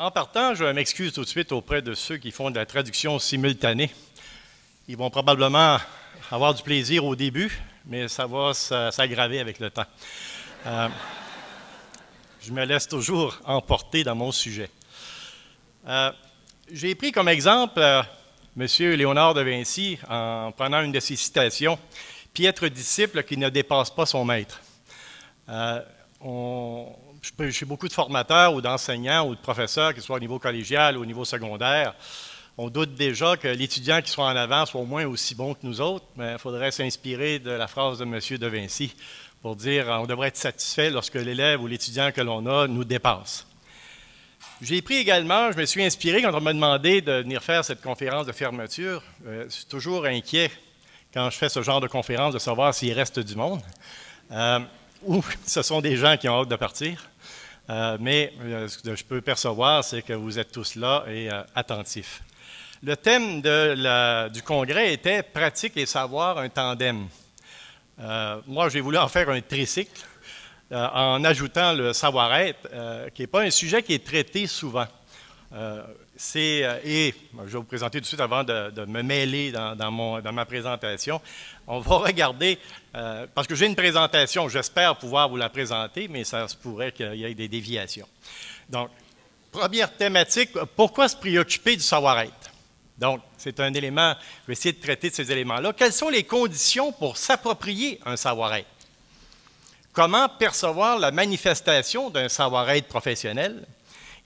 En partant, je m'excuse tout de suite auprès de ceux qui font de la traduction simultanée. Ils vont probablement avoir du plaisir au début, mais ça va s'aggraver avec le temps. Euh, je me laisse toujours emporter dans mon sujet. Euh, j'ai pris comme exemple euh, M. Léonard de Vinci en prenant une de ses citations Piètre disciple qui ne dépasse pas son maître. On, chez beaucoup de formateurs ou d'enseignants ou de professeurs, que ce soit au niveau collégial ou au niveau secondaire, on doute déjà que l'étudiant qui soit en avant soit au moins aussi bon que nous autres, mais il faudrait s'inspirer de la phrase de M. De Vinci pour dire on devrait être satisfait lorsque l'élève ou l'étudiant que l'on a nous dépasse. J'ai pris également, je me suis inspiré quand on m'a demandé de venir faire cette conférence de fermeture. Euh, je suis toujours inquiet quand je fais ce genre de conférence de savoir s'il reste du monde. Euh, ou ce sont des gens qui ont hâte de partir. Euh, mais euh, ce que je peux percevoir, c'est que vous êtes tous là et euh, attentifs. Le thème du congrès était Pratique et savoir, un tandem. moi, j'ai voulu en faire un tricycle en ajoutant le savoir-être, qui n'est pas un sujet qui est traité souvent. C'est, et je vais vous présenter tout de suite avant de, me mêler dans, dans, ma présentation. On va regarder, euh, parce que j'ai une présentation, j'espère pouvoir vous la présenter, mais ça se pourrait qu'il y ait des déviations. Donc, première thématique, pourquoi se préoccuper du savoir-être? Donc, c'est un élément, je vais essayer de traiter de ces éléments-là. Quelles sont les conditions pour s'approprier un savoir-être? Comment percevoir la manifestation d'un savoir-être professionnel?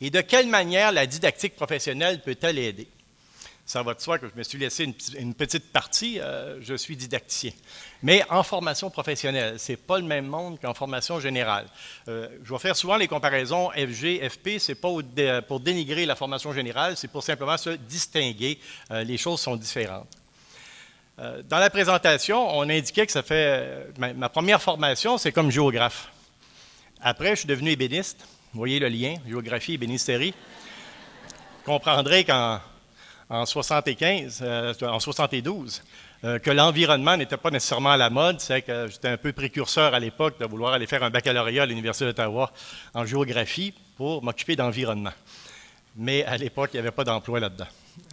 Et de quelle manière la didactique professionnelle peut-elle aider? ça va de soi que je me suis laissé une, petite partie, euh, je suis didacticien. Mais en formation professionnelle, ce n'est pas le même monde qu'en formation générale. Euh, je vais faire souvent les comparaisons FG, FP, ce n'est pas pour dénigrer la formation générale, c'est pour simplement se distinguer. Euh, les choses sont différentes. dans la présentation, on indiquait que ça fait. Ma, ma première formation, c'est comme géographe. Après, je suis devenu ébéniste. Vous voyez le lien, géographie, ébénisterie. Vous comprendrez qu'en en 75, euh, en 72, euh, que l'environnement n'était pas nécessairement à la mode. C'est que j'étais un peu précurseur à l'époque de vouloir aller faire un baccalauréat à l'Université d'Ottawa en géographie pour m'occuper d'environnement. Mais à l'époque, il n'y avait pas d'emploi là-dedans.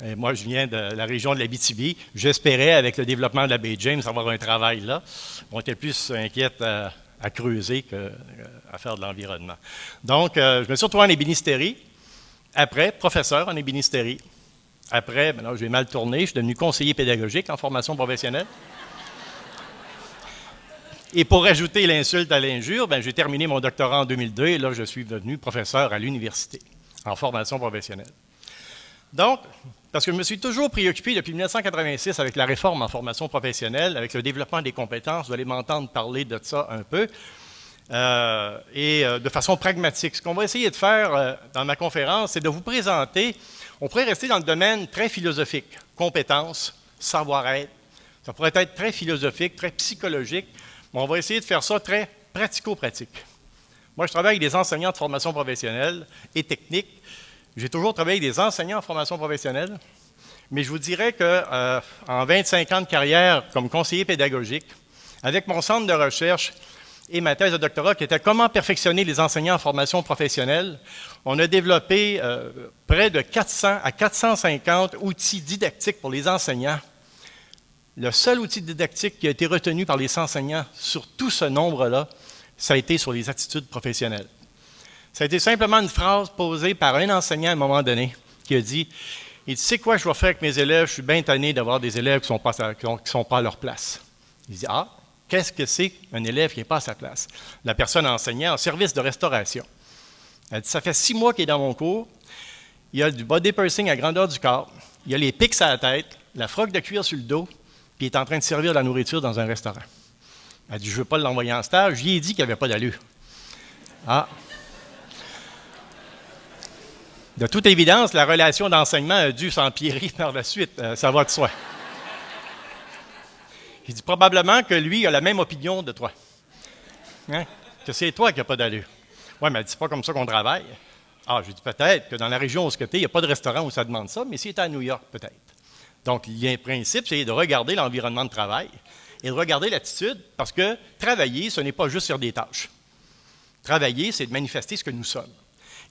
Et moi, je viens de la région de l'Abitibi. J'espérais, avec le développement de la baie James, avoir un travail là. On était plus inquiète à, creuser qu'à euh, faire de l'environnement. Donc, je me suis retrouvé en ébénisterie. Après, professeur en ébénisterie. Après, maintenant, j'ai mal tourné, je suis devenu conseiller pédagogique en formation professionnelle. Et pour ajouter l'insulte à l'injure, ben, j'ai terminé mon doctorat en 2002 et là, je suis devenu professeur à l'université en formation professionnelle. Donc, parce que je me suis toujours préoccupé depuis 1986 avec la réforme en formation professionnelle, avec le développement des compétences, vous allez m'entendre parler de ça un peu, euh, et euh, de façon pragmatique. Ce qu'on va essayer de faire euh, dans ma conférence, c'est de vous présenter on pourrait rester dans le domaine très philosophique, compétences, savoir-être. Ça pourrait être très philosophique, très psychologique, mais on va essayer de faire ça très pratico-pratique. Moi, je travaille avec des enseignants de formation professionnelle et technique. J'ai toujours travaillé avec des enseignants en formation professionnelle, mais je vous dirais qu'en euh, 25 ans de carrière comme conseiller pédagogique, avec mon centre de recherche et ma thèse de doctorat qui était comment perfectionner les enseignants en formation professionnelle, on a développé euh, près de 400 à 450 outils didactiques pour les enseignants. Le seul outil didactique qui a été retenu par les enseignants sur tout ce nombre-là, ça a été sur les attitudes professionnelles. Ça a été simplement une phrase posée par un enseignant à un moment donné qui a dit Il dit, sais quoi je vais faire avec mes élèves? Je suis bien tanné d'avoir des élèves qui ne sont, pas à leur place. Il dit Ah, qu'est-ce que c'est un élève qui n'est pas à sa place? La personne enseignait en service de restauration. Elle dit, ça fait six mois qu'il est dans mon cours. Il a du body pursing à grandeur du corps. Il a les pics à la tête, la froque de cuir sur le dos, puis il est en train de servir de la nourriture dans un restaurant. Elle dit, je ne veux pas l'envoyer en stage. J'y ai dit qu'il n'y avait pas d'allure. Ah. De toute évidence, la relation d'enseignement a dû s'empirer par la suite. Euh, ça va de soi. Il dit probablement que lui a la même opinion de toi. Hein? Que c'est toi qui n'as pas d'allure. Oui, mais c'est pas comme ça qu'on travaille. Ah, je dis peut-être que dans la région où ce côté, il n'y a pas de restaurant où ça demande ça, mais si à New York, peut-être. Donc, il y a un principe, c'est de regarder l'environnement de travail et de regarder l'attitude, parce que travailler, ce n'est pas juste sur des tâches. Travailler, c'est de manifester ce que nous sommes.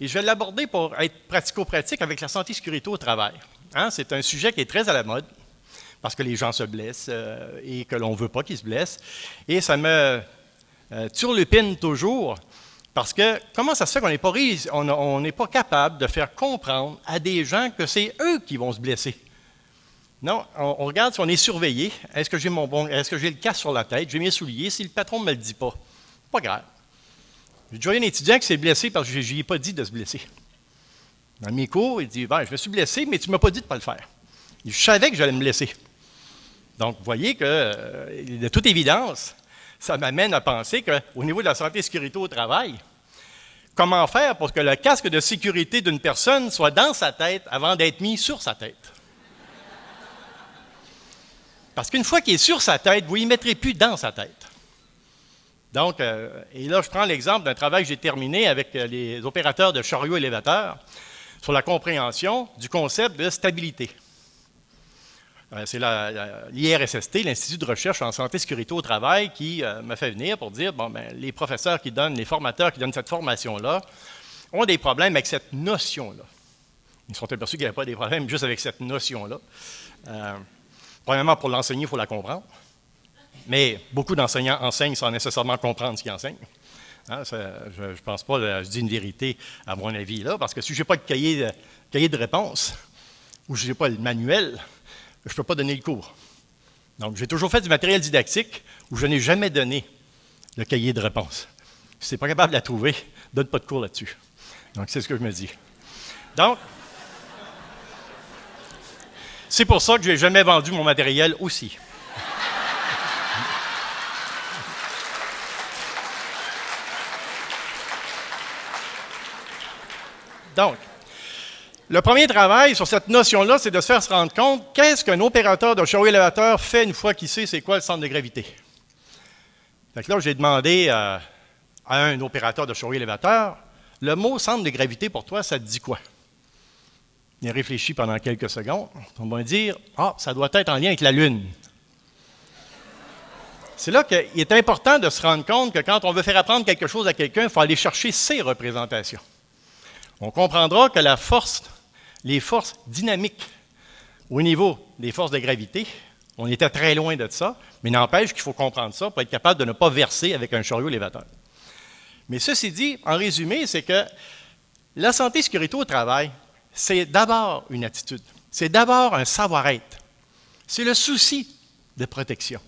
Et je vais l'aborder pour être pratico-pratique avec la santé sécurité au travail. Hein, c'est un sujet qui est très à la mode parce que les gens se blessent euh, et que l'on ne veut pas qu'ils se blessent. Et ça me euh, turlupine toujours parce que comment ça se fait qu'on n'est pas, capable de faire comprendre à des gens que c'est eux qui vont se blesser? Non, on, regarde si on est surveillé. Est-ce que j'ai mon bon, est-ce que j'ai le casque sur la tête? J'ai mes souliers. Si le patron ne me le dit pas, pas grave. J'ai déjà eu un étudiant qui s'est blessé parce que je lui ai pas dit de se blesser. Dans mes cours, il dit ben, Je me suis blessé, mais tu ne m'as pas dit de ne pas le faire. Je savais que j'allais me blesser. Donc, vous voyez que, euh, de toute évidence, ça m'amène à penser qu'au niveau de la santé et sécurité au travail, comment faire pour que le casque de sécurité d'une personne soit dans sa tête avant d'être mis sur sa tête? Parce qu'une fois qu'il est sur sa tête, vous ne mettrez plus dans sa tête. Donc, euh, et là, je prends l'exemple d'un travail que j'ai terminé avec euh, les opérateurs de chariot élévateurs sur la compréhension du concept de stabilité. Euh, c'est l'IRSST, l'Institut de recherche en santé sécurité au travail, qui m'a fait venir pour dire, bon, ben, les professeurs qui donnent, les formateurs qui donnent cette formation-là, ont des problèmes avec cette notion-là. Ils sont aperçus qu'il n'y avait pas des problèmes juste avec cette notion-là. Premièrement, pour l'enseigner, il faut la comprendre. Mais beaucoup d'enseignants enseignent sans nécessairement comprendre ce qu'ils enseignent. Hein, je ne pense pas, je dis une vérité à mon avis là, parce que si je n'ai pas de cahier de, réponse ou je n'ai pas le manuel, je ne peux pas donner le cours. Donc, j'ai toujours fait du matériel didactique où je n'ai jamais donné le cahier de réponse. Si tu n'es pas capable de la trouver, donne pas de cours là-dessus. Donc, c'est ce que je me dis. Donc, c'est pour ça que je n'ai jamais vendu mon matériel aussi. Donc, le premier travail sur cette notion-là, c'est de se faire se rendre compte qu'est-ce qu'un opérateur de chariot élévateur fait une fois qu'il sait c'est quoi le centre de gravité? Fait là, j'ai demandé à, un opérateur de chariot élévateur, le mot centre de gravité pour toi, ça te dit quoi? Il a réfléchi pendant quelques secondes. On va dire Ah, ça doit être en lien avec la Lune. C'est là qu'il est important de se rendre compte que quand on veut faire apprendre quelque chose à quelqu'un, il faut aller chercher ses représentations. On comprendra que la force, les forces dynamiques au niveau des forces de gravité, on était très loin de ça, mais n'empêche qu'il faut comprendre ça pour être capable de ne pas verser avec un chariot élévateur. Mais ceci dit, en résumé, c'est que la santé et sécurité au travail, c'est d'abord une attitude, c'est d'abord un savoir-être, c'est le souci de protection.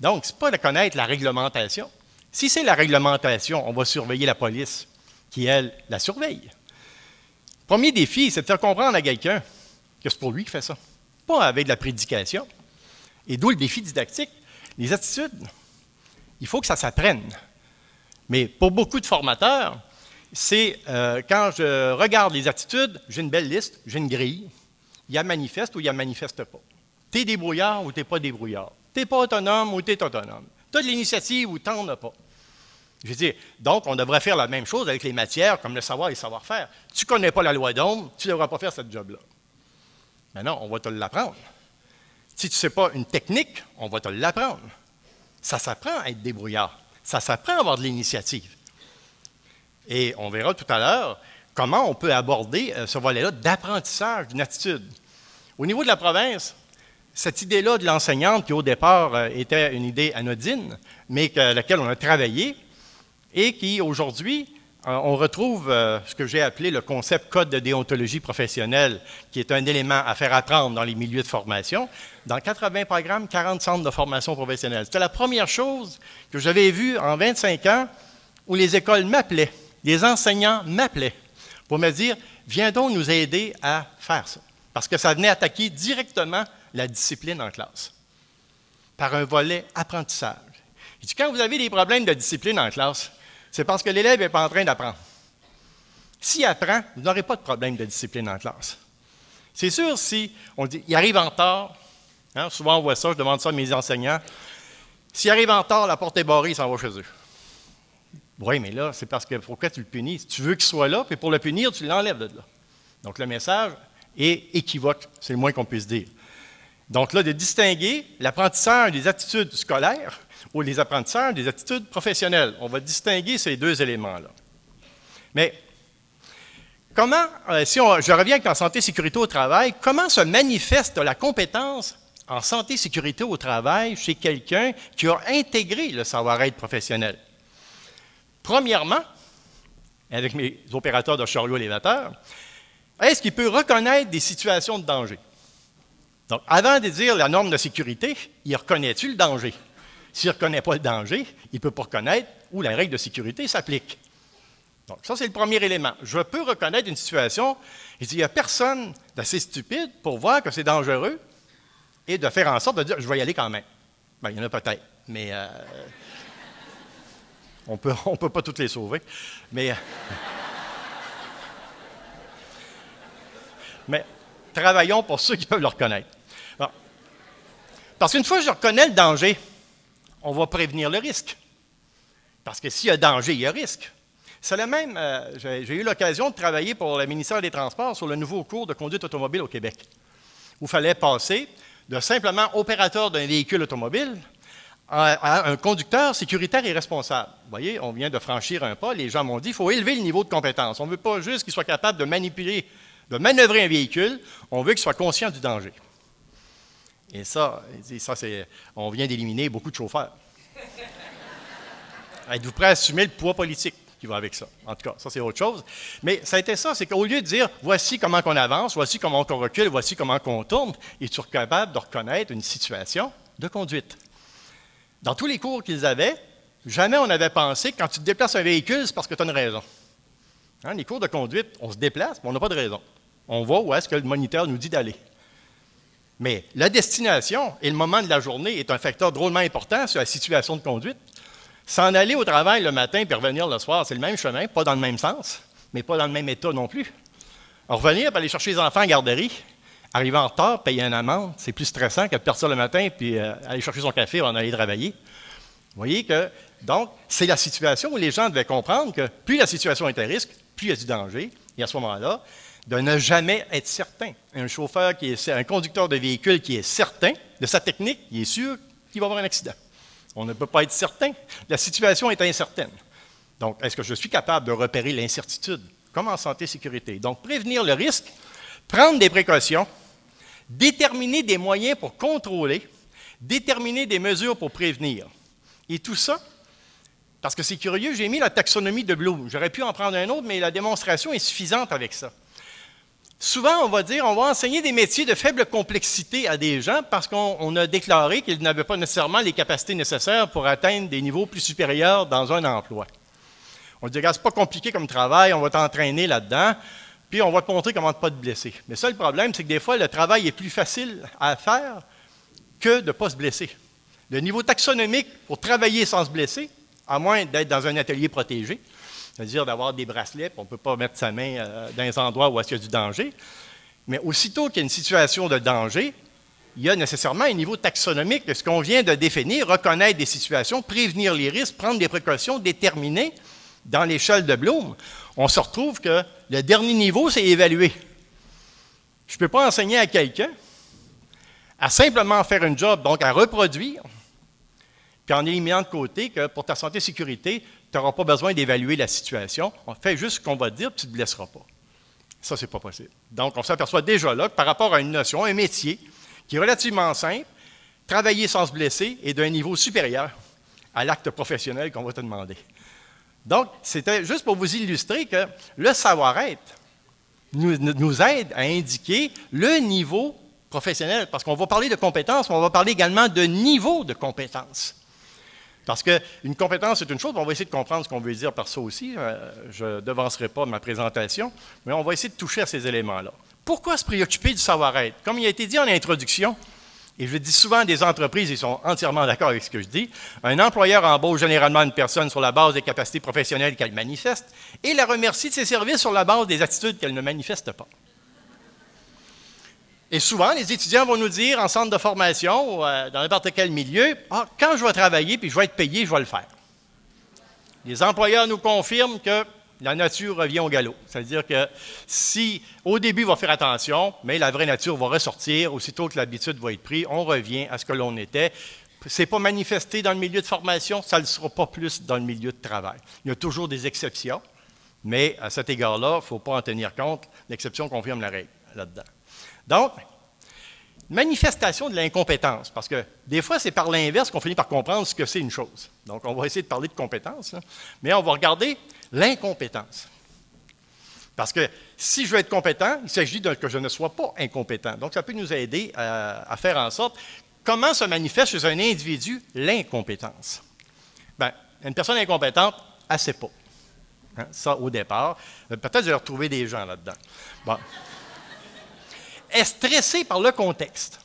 Donc, ce n'est pas de connaître la réglementation. Si c'est la réglementation, on va surveiller la police qui, elle, la surveille. Premier défi, c'est de faire comprendre à quelqu'un que c'est pour lui qui fait ça, pas avec de la prédication. Et d'où le défi didactique. Les attitudes, il faut que ça s'apprenne. Mais pour beaucoup de formateurs, c'est euh, quand je regarde les attitudes, j'ai une belle liste, j'ai une grille. Il y a manifeste ou il y a manifeste pas. Tu es débrouillard ou tu n'es pas débrouillard. Tu n'es pas autonome ou tu es autonome. Tu as de l'initiative ou tu n'en as pas. Je veux dire, donc, on devrait faire la même chose avec les matières comme le savoir et le savoir-faire. Tu ne connais pas la loi d'ombre, tu ne devras pas faire ce job-là. Mais non, on va te l'apprendre. Si tu ne sais pas une technique, on va te l'apprendre. Ça s'apprend à être débrouillard. Ça s'apprend à avoir de l'initiative. Et on verra tout à l'heure comment on peut aborder euh, ce volet-là d'apprentissage d'une attitude. Au niveau de la province, cette idée-là de l'enseignante, qui au départ euh, était une idée anodine, mais à laquelle on a travaillé, et qui aujourd'hui, euh, on retrouve ce que j'ai appelé le concept code de déontologie professionnelle, qui est un élément à faire apprendre dans les milieux de formation. Dans 80 programmes, 40 centres de formation professionnelle. C'était la première chose que j'avais vue en 25 ans où les écoles m'appelaient les enseignants m'appelaient pour me dire Viens donc nous aider à faire ça. Parce que ça venait attaquer directement la discipline en classe, par un volet apprentissage. Et quand vous avez des problèmes de discipline en classe, c'est parce que l'élève n'est pas en train d'apprendre. S'il apprend, vous n'aurez pas de problème de discipline en classe. C'est sûr, si on dit, il arrive en retard, hein, souvent on voit ça, je demande ça à mes enseignants, s'il arrive en retard, la porte est barrée, il s'en va chez eux. Oui, mais là, c'est parce que pourquoi tu le punis? Tu veux qu'il soit là, puis pour le punir, tu l'enlèves de là. Donc le message est équivoque, c'est le moins qu'on puisse dire. Donc là, de distinguer l'apprentissage des attitudes scolaires ou les apprentissages des attitudes professionnelles. On va distinguer ces deux éléments-là. Mais comment, euh, si je reviens avec en santé sécurité au travail, comment se manifeste la compétence en santé sécurité au travail chez quelqu'un qui a intégré le savoir-être professionnel? Premièrement, avec mes opérateurs de chariot élévateur, est-ce qu'il peut reconnaître des situations de danger? Donc, avant de dire la norme de sécurité, il reconnaît-tu le danger? S'il ne reconnaît pas le danger, il ne peut pas reconnaître où la règle de sécurité s'applique. Donc, ça, c'est le premier élément. Je peux reconnaître une situation, il n'y a personne d'assez stupide pour voir que c'est dangereux et de faire en sorte de dire, je vais y aller quand même. Bien, il y en a peut-être, mais euh, on ne peut pas toutes les sauver. Mais, euh, mais travaillons pour ceux qui peuvent le reconnaître. Parce qu'une fois que je reconnais le danger, on va prévenir le risque. Parce que s'il y a danger, il y a risque. C'est le même, euh, j'ai eu l'occasion de travailler pour le ministère des Transports sur le nouveau cours de conduite automobile au Québec, où il fallait passer de simplement opérateur d'un véhicule automobile à, un conducteur sécuritaire et responsable. Vous voyez, on vient de franchir un pas, les gens m'ont dit qu'il faut élever le niveau de compétence. On ne veut pas juste qu'il soit capable de manipuler, de manœuvrer un véhicule, on veut qu'il soit conscient du danger. Et ça, ça on vient d'éliminer beaucoup de chauffeurs. Êtes-vous prêt à assumer le poids politique qui va avec ça? En tout cas, ça, c'est autre chose. Mais ça a été ça, c'est qu'au lieu de dire voici comment on avance, voici comment on recule, voici comment on tourne, es-tu capable de reconnaître une situation de conduite? Dans tous les cours qu'ils avaient, jamais on avait pensé que quand tu te déplaces un véhicule, c'est parce que tu as une raison. Hein, les cours de conduite, on se déplace, mais on n'a pas de raison. On va où est-ce que le moniteur nous dit d'aller. Mais la destination et le moment de la journée est un facteur drôlement important sur la situation de conduite. S'en aller au travail le matin puis revenir le soir, c'est le même chemin, pas dans le même sens, mais pas dans le même état non plus. revenir et aller chercher les enfants la garderie, arriver en retard, payer une amende, c'est plus stressant que de partir le matin puis euh, aller chercher son café avant d'aller travailler. Vous voyez que, donc, c'est la situation où les gens devaient comprendre que plus la situation est à risque, plus il y a du danger. Et à ce moment-là, de ne jamais être certain. Un chauffeur qui est un conducteur de véhicule qui est certain de sa technique, il est sûr qu'il va avoir un accident. On ne peut pas être certain. La situation est incertaine. Donc, est-ce que je suis capable de repérer l'incertitude, comme en santé sécurité? Donc, prévenir le risque, prendre des précautions, déterminer des moyens pour contrôler, déterminer des mesures pour prévenir. Et tout ça, parce que c'est curieux, j'ai mis la taxonomie de Bloom. J'aurais pu en prendre un autre, mais la démonstration est suffisante avec ça. Souvent, on va dire, on va enseigner des métiers de faible complexité à des gens parce qu'on a déclaré qu'ils n'avaient pas nécessairement les capacités nécessaires pour atteindre des niveaux plus supérieurs dans un emploi. On dit, c'est pas compliqué comme travail, on va t'entraîner là-dedans, puis on va te montrer comment ne pas te blesser. Mais ça, le problème, c'est que des fois, le travail est plus facile à faire que de ne pas se blesser. Le niveau taxonomique pour travailler sans se blesser, à moins d'être dans un atelier protégé, c'est-à-dire d'avoir des bracelets, on ne peut pas mettre sa main euh, dans les endroits où il y a du danger. Mais aussitôt qu'il y a une situation de danger, il y a nécessairement un niveau taxonomique de ce qu'on vient de définir, reconnaître des situations, prévenir les risques, prendre des précautions, déterminer dans l'échelle de Bloom. On se retrouve que le dernier niveau, c'est évaluer. Je ne peux pas enseigner à quelqu'un à simplement faire un job, donc à reproduire, puis en éliminant de côté que pour ta santé et sécurité, tu n'auras pas besoin d'évaluer la situation. On fait juste ce qu'on va te dire, puis tu ne te blesseras pas. Ça, ce n'est pas possible. Donc, on s'aperçoit déjà là que par rapport à une notion, un métier qui est relativement simple, travailler sans se blesser est d'un niveau supérieur à l'acte professionnel qu'on va te demander. Donc, c'était juste pour vous illustrer que le savoir-être nous, nous, aide à indiquer le niveau professionnel, parce qu'on va parler de compétences, mais on va parler également de niveau de compétences. Parce qu'une compétence, c'est une chose, on va essayer de comprendre ce qu'on veut dire par ça aussi. Euh, je ne devancerai pas ma présentation, mais on va essayer de toucher à ces éléments-là. Pourquoi se préoccuper du savoir-être? Comme il a été dit en introduction, et je le dis souvent des entreprises, ils sont entièrement d'accord avec ce que je dis, un employeur embauche généralement une personne sur la base des capacités professionnelles qu'elle manifeste et la remercie de ses services sur la base des attitudes qu'elle ne manifeste pas. Et souvent, les étudiants vont nous dire en centre de formation, euh, dans n'importe quel milieu, ah, quand je vais travailler puis je vais être payé, je vais le faire. Les employeurs nous confirment que la nature revient au galop. C'est-à-dire que si au début, on va faire attention, mais la vraie nature va ressortir, aussitôt que l'habitude va être prise, on revient à ce que l'on était. Ce n'est pas manifesté dans le milieu de formation, ça ne le sera pas plus dans le milieu de travail. Il y a toujours des exceptions, Mais à cet égard-là, il ne faut pas en tenir compte. L'exception confirme la règle là-dedans. Donc, manifestation de l'incompétence, parce que des fois, c'est par l'inverse qu'on finit par comprendre ce que c'est une chose. Donc, on va essayer de parler de compétence, mais on va regarder l'incompétence. Parce que si je veux être compétent, il s'agit que je ne sois pas incompétent. Donc, ça peut nous aider à, faire en sorte comment se manifeste chez un individu l'incompétence. Bien, une personne incompétente, elle ne pas. Hein, ça, au départ. Euh, peut-être je vais retrouver des gens là-dedans. Bon est stressé par le contexte.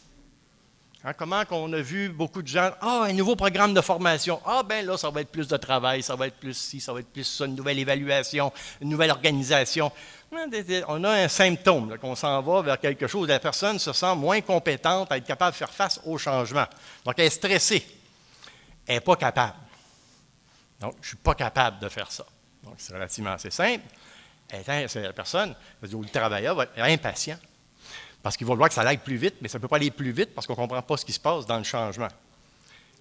Hein, comment qu'on a vu beaucoup de gens, ah, un nouveau programme de formation, ah, ben là, ça va être plus de travail, ça va être plus ci, ça va être plus ça, une nouvelle évaluation, une nouvelle organisation. On a un symptôme, qu'on s'en va vers quelque chose, la personne se sent moins compétente à être capable de faire face au changement. Donc, elle est stressée. Elle n'est pas capable. Donc, je ne suis pas capable de faire ça. Donc, c'est relativement assez simple. la personne, le travailleur va être impatient. Parce qu'il va vouloir que ça aille plus vite, mais ça ne peut pas aller plus vite parce qu'on ne comprend pas ce qui se passe dans le changement.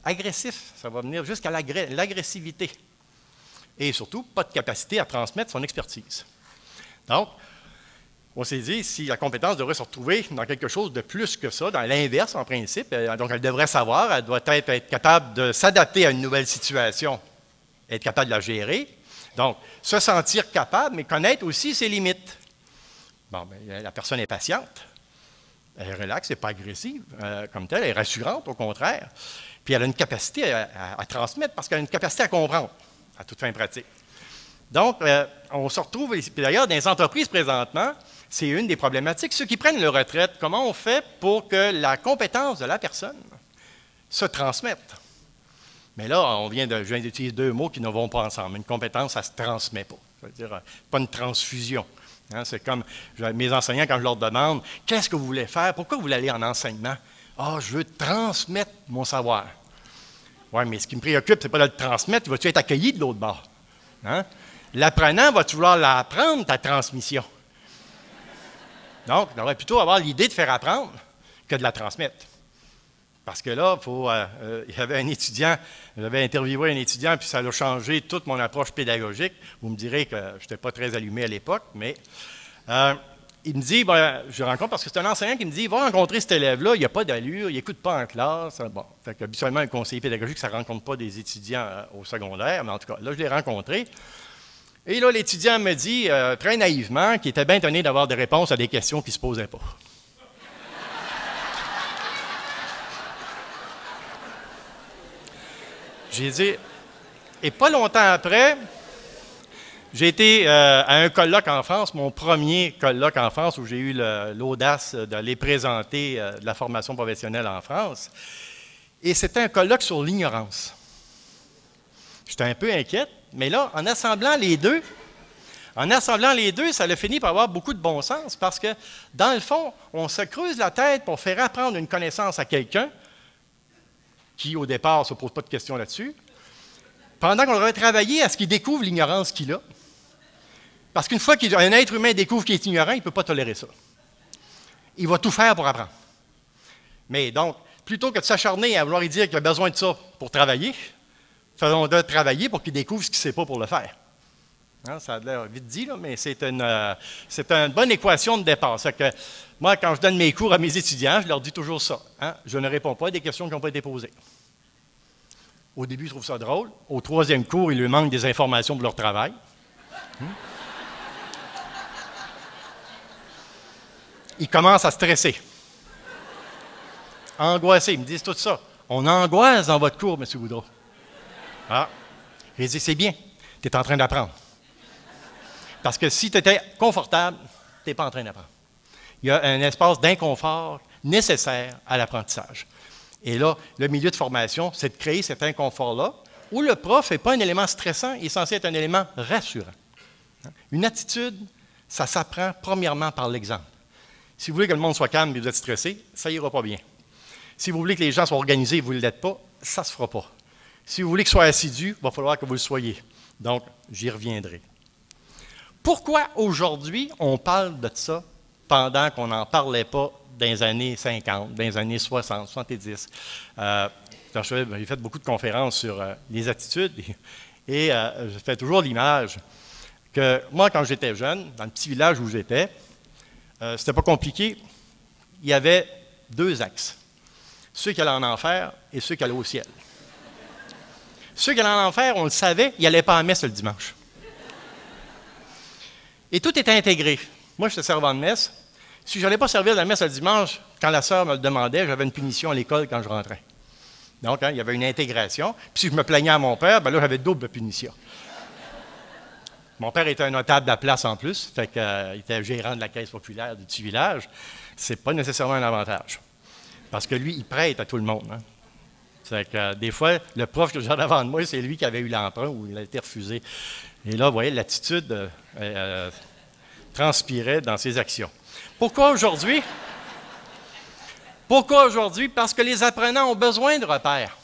Agressif, ça va venir jusqu'à l'agressivité. Et surtout, pas de capacité à transmettre son expertise. Donc, on s'est dit, si la compétence devrait se retrouver dans quelque chose de plus que ça, dans l'inverse en principe, euh, donc elle devrait savoir, elle doit être, être capable de s'adapter à une nouvelle situation, être capable de la gérer. Donc, se sentir capable, mais connaître aussi ses limites. Bon, bien, la personne est patiente. Elle est relaxe, elle n'est pas agressive euh, comme telle, elle est rassurante au contraire. Puis elle a une capacité à, transmettre parce qu'elle a une capacité à comprendre à toute fin pratique. Donc, euh, on se retrouve, d'ailleurs, dans les entreprises présentement, c'est une des problématiques. Ceux qui prennent leur retraite, comment on fait pour que la compétence de la personne se transmette? Mais là, on vient de, je viens d'utiliser deux mots qui ne vont pas ensemble. Une compétence, ça ne se transmet pas. C'est-à-dire, euh, pas une transfusion. Hein, c'est comme mes enseignants, quand je leur demande Qu'est-ce que vous voulez faire? Pourquoi vous voulez aller en enseignement Ah, je veux transmettre mon savoir. Oui, mais ce qui me préoccupe, ce n'est pas de le transmettre, vas-tu être accueilli de l'autre bord? Hein? L'apprenant, va-tu vouloir l'apprendre, ta transmission? Donc, on devrait plutôt avoir l'idée de faire apprendre que de la transmettre. Parce que là, euh, euh, il y avait un étudiant, j'avais interviewé un étudiant, puis ça a changé toute mon approche pédagogique. Vous me direz que je n'étais pas très allumé à l'époque, mais euh, il me dit, ben, je rencontre, parce que c'est un enseignant qui me dit, va rencontrer cet élève-là, il n'y a pas d'allure, il n'écoute pas en classe. Bon, fait habituellement, un conseiller pédagogique, ça ne rencontre pas des étudiants au secondaire, mais en tout cas, là, je l'ai rencontré. Et là, l'étudiant me dit, très naïvement, qu'il était bien étonné d'avoir des réponses à des questions qui ne se posaient pas. J'ai dit, et pas longtemps après, j'ai été euh, à un colloque en France, mon premier colloque en France, où j'ai eu l'audace d'aller présenter euh, de la formation professionnelle en France. Et c'était un colloque sur l'ignorance. J'étais un peu inquiète, mais là, en assemblant les deux, en assemblant les deux, ça a fini par avoir beaucoup de bon sens parce que, dans le fond, on se creuse la tête pour faire apprendre une connaissance à quelqu'un qui, au départ, ne se pose pas de questions là-dessus, pendant qu'on aurait travaillé à ce qu'il découvre l'ignorance qu'il a. Parce qu'une fois qu'un être humain découvre qu'il est ignorant, il ne peut pas tolérer ça. Il va tout faire pour apprendre. Mais donc, plutôt que de s'acharner à vouloir lui dire qu'il a besoin de ça pour travailler, faisons-le travailler pour qu'il découvre ce qu'il ne sait pas pour le faire. Hein, ça a l'air vite dit, mais c'est une, euh, bonne équation de départ. Que moi, quand je donne mes cours à mes étudiants, je leur dis toujours ça. Hein, je ne réponds pas à des questions qui n'ont pas été posées. Au début, ils trouvent ça drôle. Au troisième cours, il lui manque des informations pour leur travail. Hmm? Ils commencent à stresser. Angoissés. Ils me disent tout ça. On angoisse dans votre cours, M. Goudreau. Ah. J'ai dit, c'est bien. Tu es en train d'apprendre. Parce que si tu étais confortable, tu n'es pas en train d'apprendre. Il y a un espace d'inconfort nécessaire à l'apprentissage. Et là, le milieu de formation, c'est de créer cet inconfort-là, où le prof n'est pas un élément stressant, il est censé être un élément rassurant. Une attitude, ça s'apprend premièrement par l'exemple. Si vous voulez que le monde soit calme et vous êtes stressé, ça ira pas bien. Si vous voulez que les gens soient organisés et vous ne l'êtes pas, ça ne se fera pas. Si vous voulez qu'ils soient assidus, il va falloir que vous le soyez. Donc, j'y reviendrai. Pourquoi aujourd'hui on parle de ça pendant qu'on n'en parlait pas dans les années 50, dans les années 60, 70? Euh, j'ai fait beaucoup de conférences sur euh, les attitudes et, euh, je fais toujours l'image que moi, quand j'étais jeune, dans le petit village où j'étais, euh, c'était pas compliqué. Il y avait deux axes. Ceux qui allaient en enfer et ceux qui allaient au ciel. Ceux qui allaient en enfer, on le savait, ils n'allaient pas à messe le dimanche. Et tout était intégré. Moi, j'étais servant de messe. Si je n'allais pas servir la messe le dimanche, quand la sœur me le demandait, j'avais une punition à l'école quand je rentrais. Donc, hein, il y avait une intégration. Puis si je me plaignais à mon père, ben là, j'avais double punition. Mon père était un notable de la place en plus, fait qu'il euh, était gérant de la caisse populaire du petit village. C'est pas nécessairement un avantage. Parce que lui, il prête à tout le monde. Hein. que, euh, des fois, le prof que j'en avant de moi, c'est lui qui avait eu l'emprunt ou il a été refusé. Et là, vous voyez, l'attitude euh, transpirait dans ses actions. Pourquoi aujourd'hui? Pourquoi aujourd'hui? Parce que les apprenants ont besoin de repères.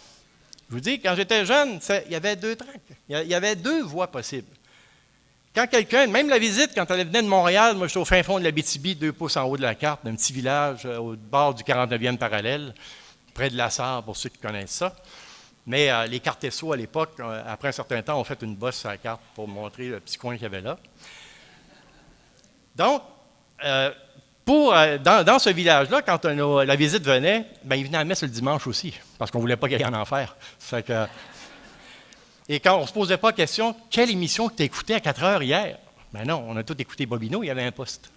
Je vous dis, quand j'étais jeune, il y avait deux tracks. Il y avait deux voies possibles. Quand quelqu'un, même la visite, quand elle venait de Montréal, moi j'étais au fin fond de la BTB, deux pouces en haut de la carte, d'un petit village euh, au bord du 49e parallèle, près de la Sarre, pour ceux qui connaissent ça. Mais euh, les cartes SO à l'époque, euh, après un certain temps, ont fait une bosse sur la carte pour montrer le petit coin qu'il y avait là. Donc, pour, dans, ce village-là, quand la visite venait, ben, il venait à messe le dimanche aussi, parce qu'on ne voulait pas qu'il y ait en enfer. que, et quand on ne se posait pas la question, quelle émission que tu écoutée à 4 heures hier? Ben non, on a tout écouté Bobino, il y avait un poste.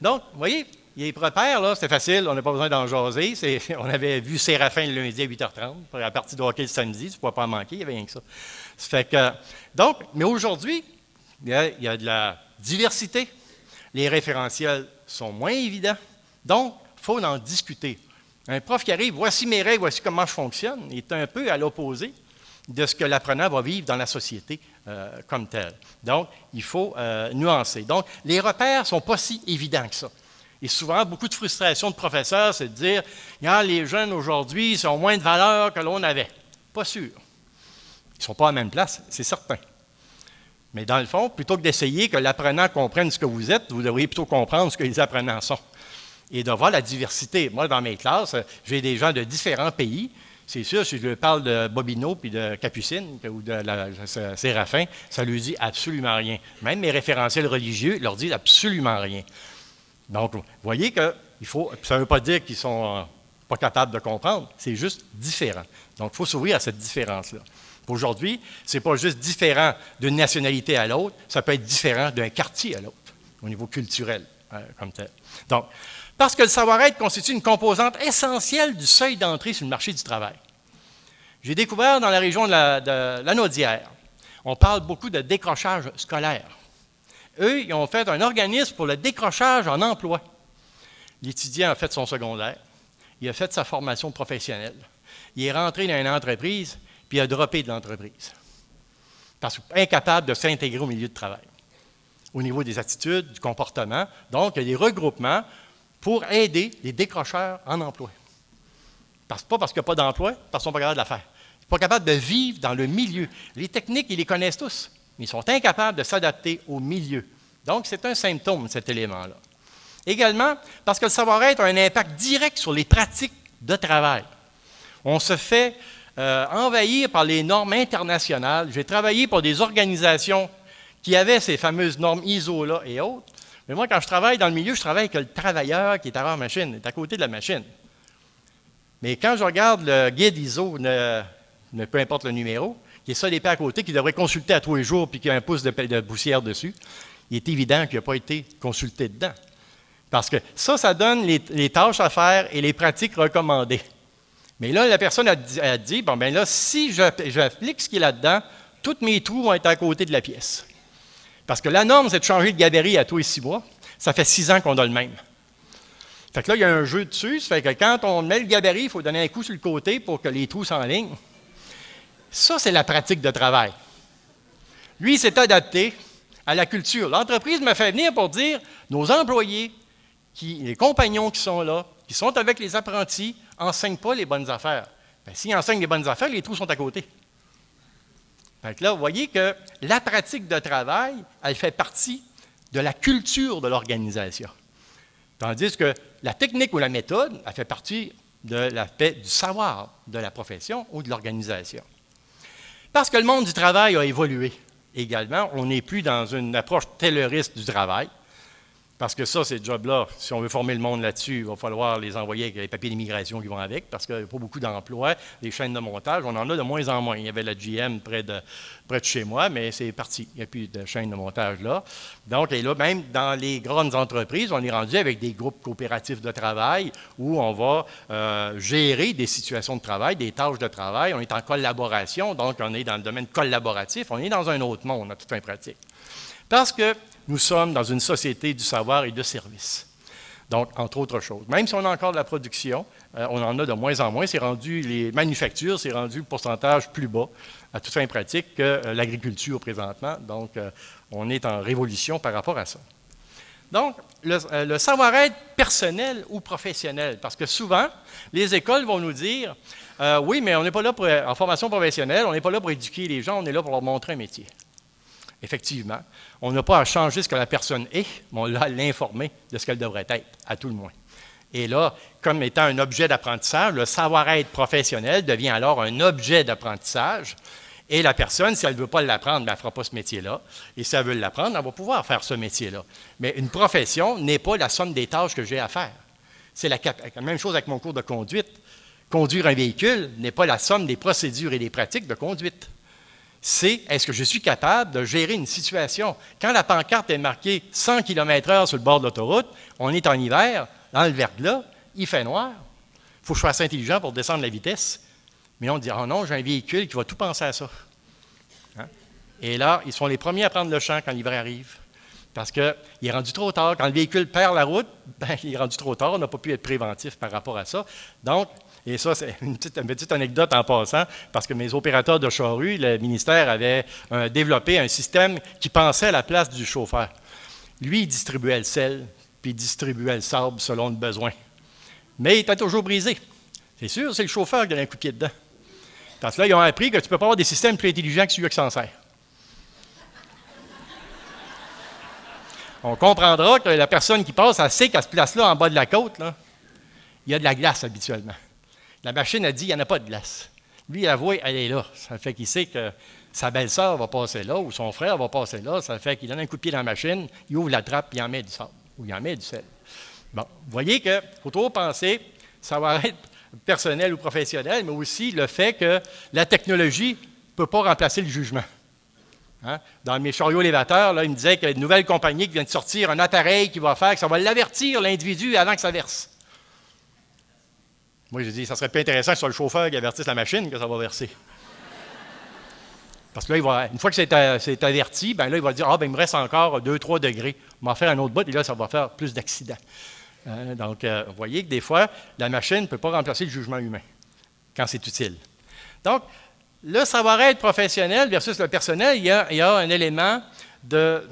Donc, vous voyez, les repères, là, c'était facile, on n'a pas besoin d'en jaser. On avait vu Séraphin le lundi à 8h30, la partie de hockey le samedi, tu ne pouvais pas en manquer, il n'y avait rien que ça. donc, mais aujourd'hui, il, il y a de la diversité. Les référentiels sont moins évidents. Donc, il faut en discuter. Un prof qui arrive, voici mes règles, voici comment je fonctionne, est un peu à l'opposé de ce que l'apprenant va vivre dans la société euh, comme tel. Donc, il faut euh, nuancer. Donc, les repères ne sont pas si évidents que ça. Et souvent, beaucoup de frustration de professeurs, c'est de dire les jeunes aujourd'hui ont moins de valeur que l'on avait. Pas sûr. Ils ne sont pas à la même place, c'est certain. Mais dans le fond, plutôt que d'essayer que l'apprenant comprenne ce que vous êtes, vous devriez plutôt comprendre ce que les apprenants sont. Et de voir la diversité. Moi, dans mes classes, j'ai des gens de différents pays c'est sûr, si je parle de Bobino puis de Capucine ou de Séraphin, ça ne lui dit absolument rien. Même mes référentiels religieux leur disent absolument rien. Donc, vous voyez que il faut, ça ne veut pas dire qu'ils ne sont euh, pas capables de comprendre, c'est juste différent. Donc, il faut s'ouvrir à cette différence-là. Aujourd'hui, ce n'est pas juste différent d'une nationalité à l'autre, ça peut être différent d'un quartier à l'autre, au niveau culturel, euh, comme tel. Donc, parce que le savoir-être constitue une composante essentielle du seuil d'entrée sur le marché du travail. J'ai découvert dans la région de la, de on parle beaucoup de décrochage scolaire. Eux, ils ont fait un organisme pour le décrochage en emploi. L'étudiant a fait son secondaire, il a fait sa formation professionnelle, il est rentré dans une entreprise, puis il a droppé de l'entreprise. Parce qu'incapable de s'intégrer au milieu de travail, au niveau des attitudes, du comportement. Donc, il y a des regroupements pour aider les décrocheurs en emploi. Pas parce qu'il n'y a pas d'emploi, parce qu'ils ne sont pas capables de la faire. Ils ne sont pas capables de vivre dans le milieu. Les techniques, ils les connaissent tous, mais ils sont incapables de s'adapter au milieu. Donc, c'est un symptôme, cet élément-là. Également, parce que le savoir-être a un impact direct sur les pratiques de travail. On se fait euh, envahir par les normes internationales. J'ai travaillé pour des organisations qui avaient ces fameuses normes ISO-là et autres. Mais moi, quand je travaille dans le milieu, je travaille avec le travailleur qui est à la machine, est à côté de la machine. Mais quand je regarde le guide ISO, peu importe le numéro, qui est ça l'épée à côté, qui devrait consulter à tous les jours, puis qui a un pouce de, de poussière dessus, il est évident qu'il n'a pas été consulté dedans. Parce que ça, ça donne les, tâches à faire et les pratiques recommandées. Mais là, la personne a dit, bon, ben là, si j'applique ce qui est là-dedans, tous mes trous vont être à côté de la pièce. Parce que la norme, c'est de changer de gabarit à tous les six mois. Ça fait six ans qu'on a le même. Fait que là, il y a un jeu dessus. Ça fait que quand on met le gabarit, il faut donner un coup sur le côté pour que les trous s'enlignent. Ça, c'est la pratique de travail. Lui, il s'est adapté à la culture. L'entreprise me fait venir pour dire nos employés, les compagnons qui sont là, qui sont avec les apprentis, n'enseignent pas les bonnes affaires. Bien, s'ils enseignent les bonnes affaires, les trous sont à côté là, vous voyez que la pratique de travail, elle fait partie de la culture de l'organisation. Tandis que la technique ou la méthode, elle fait partie du savoir de la profession ou de l'organisation. Parce que le monde du travail a évolué. également, on n'est plus dans une approche tayloriste du travail. Parce que ça, ces jobs-là, si on veut former le monde là-dessus, il va falloir les envoyer avec les papiers d'immigration qui vont avec, parce qu'il n'y a pas beaucoup d'emplois, des chaînes de montage, on en a de moins en moins. Il y avait la GM près de, près de chez moi, mais c'est parti. Il n'y a plus de chaînes de montage là. Donc, et là, même dans les grandes entreprises, on est rendu avec des groupes coopératifs de travail où on va euh, gérer des situations de travail, des tâches de travail. On est en collaboration, donc on est dans le domaine collaboratif. On est dans un autre monde, à toute fin pratique. Parce que nous sommes dans une société du savoir et de service. Donc, entre autres choses. Même si on a encore de la production, euh, on en a de moins en moins. C'est rendu, les manufactures, c'est rendu le pourcentage plus bas, à toute fin pratique, que euh, l'agriculture présentement. Donc, euh, on est en révolution par rapport à ça. Donc, le, savoir-être personnel ou professionnel, parce que souvent, les écoles vont nous dire, oui, mais on n'est pas là pour, en formation professionnelle, on n'est pas là pour éduquer les gens, on est là pour leur montrer un métier. Effectivement, on n'a pas à changer ce que la personne est, mais on a à l'informer de ce qu'elle devrait être, à tout le moins. Et là, comme étant un objet d'apprentissage, le savoir-être professionnel devient alors un objet d'apprentissage. Et la personne, si elle ne veut pas l'apprendre, ben, elle ne fera pas ce métier-là. Et si elle veut l'apprendre, elle va pouvoir faire ce métier-là. Mais une profession n'est pas la somme des tâches que j'ai à faire. C'est la, la même chose avec mon cours de conduite. Conduire un véhicule n'est pas la somme des procédures et des pratiques de conduite c'est est-ce que je suis capable de gérer une situation? Quand la pancarte est marquée 100 km/h sur le bord de l'autoroute, on est en hiver, dans le verglas, il fait noir. Il faut que je sois assez intelligent pour descendre la vitesse. Mais on dit Oh non, j'ai un véhicule qui va tout penser à ça. Hein? Et là, ils sont les premiers à prendre le champ quand l'hiver arrive. Parce qu'il est rendu trop tard. Quand le véhicule perd la route, ben, il est rendu trop tard. On n'a pas pu être préventif par rapport à ça. Donc, et ça, c'est une petite, anecdote en passant, parce que mes opérateurs de charrue, le ministère avait euh, développé un système qui pensait à la place du chauffeur. Lui, il distribuait le sel, puis il distribuait le sable selon le besoin. Mais il était toujours brisé. C'est sûr, c'est le chauffeur qui a un coup de pied dedans. Parce que là, ils ont appris que tu ne peux pas avoir des systèmes plus intelligents que celui qui s'en sert. On comprendra que la personne qui passe, elle sait qu'à ce place-là, en bas de la côte, il y a de la glace habituellement. La machine a dit il n'y en a pas de glace. Lui, il voix, elle est là. Ça fait qu'il sait que sa belle-sœur va passer là ou son frère va passer là. Ça fait qu'il donne un coup de pied dans la machine, il ouvre la trappe, il en met du sable ou il en met du sel. Bon, vous voyez qu'il faut toujours penser, savoir être personnel ou professionnel, mais aussi le fait que la technologie ne peut pas remplacer le jugement. Hein? Dans mes chariots élévateurs, là, il me disait qu'il y a une nouvelle compagnie qui vient de sortir un appareil qui va faire que ça va l'avertir, l'individu, avant que ça verse. Moi, j'ai dit, ça serait plus intéressant que ce soit le chauffeur qui avertisse la machine que ça va verser. Parce que là, une fois que c'est averti, ben là, il va dire Ah, ben, il me reste encore 2-3 degrés. On va faire un autre bout et là, ça va faire plus d'accidents. Hein, donc, euh, vous voyez que des fois, la machine ne peut pas remplacer le jugement humain quand c'est utile. Donc, le savoir-être professionnel versus le personnel, il il y a un élément de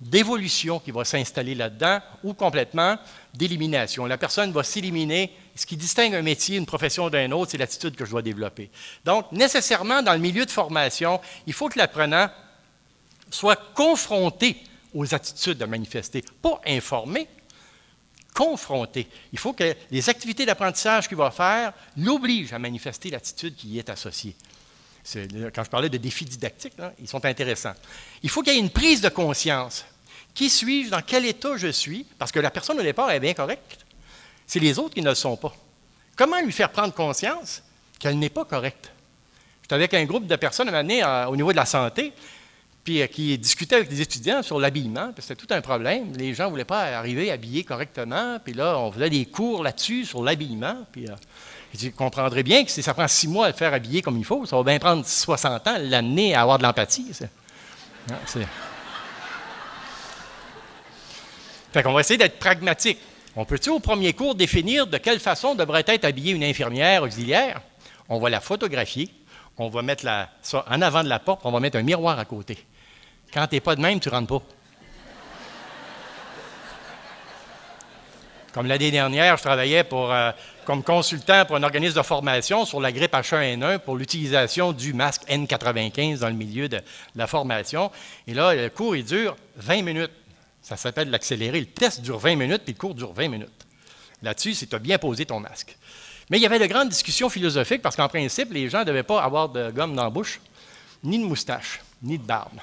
d'évolution qui va s'installer là-dedans ou complètement d'élimination. La personne va s'éliminer. Ce qui distingue un métier, une profession d'un autre, c'est l'attitude que je dois développer. Donc, nécessairement, dans le milieu de formation, il faut que l'apprenant soit confronté aux attitudes à manifester, pas informé, confronté. Il faut que les activités d'apprentissage qu'il va faire l'obligent à manifester l'attitude qui y est associée. Quand je parlais de défis didactiques, ils sont intéressants. Il faut qu'il y ait une prise de conscience. Qui suis-je? Dans quel état je suis? Parce que la personne au départ est bien correcte. C'est les autres qui ne le sont pas. Comment lui faire prendre conscience qu'elle n'est pas correcte? J'étais avec un groupe de personnes à un au niveau de la santé, puis euh, qui discutaient avec des étudiants sur l'habillement, c'était tout un problème. Les gens ne voulaient pas arriver habillés correctement, puis là, on faisait des cours là-dessus, sur l'habillement, puis... Euh, vous comprendrez bien que si ça prend six mois à le faire habiller comme il faut, ça va bien prendre 60 ans l'amener à avoir de l'empathie. Hein, fait qu'on va essayer d'être pragmatique. On peut-tu au premier cours définir de quelle façon devrait être habillée une infirmière auxiliaire? On va la photographier, on va mettre la, ça en avant de la porte, on va mettre un miroir à côté. Quand tu n'es pas de même, tu rentres pas. Comme l'année dernière, je travaillais pour euh, comme consultant pour un organisme de formation sur la grippe H1N1 pour l'utilisation du masque N95 dans le milieu de, la formation. Et là, le cours, il dure 20 minutes. Ça s'appelle l'accéléré. Le test dure 20 minutes, puis le cours dure 20 minutes. Là-dessus, c'est tu as bien posé ton masque. Mais il y avait de grandes discussions philosophiques parce qu'en principe, les gens ne devaient pas avoir de gomme dans la bouche, ni de moustache, ni de barbe.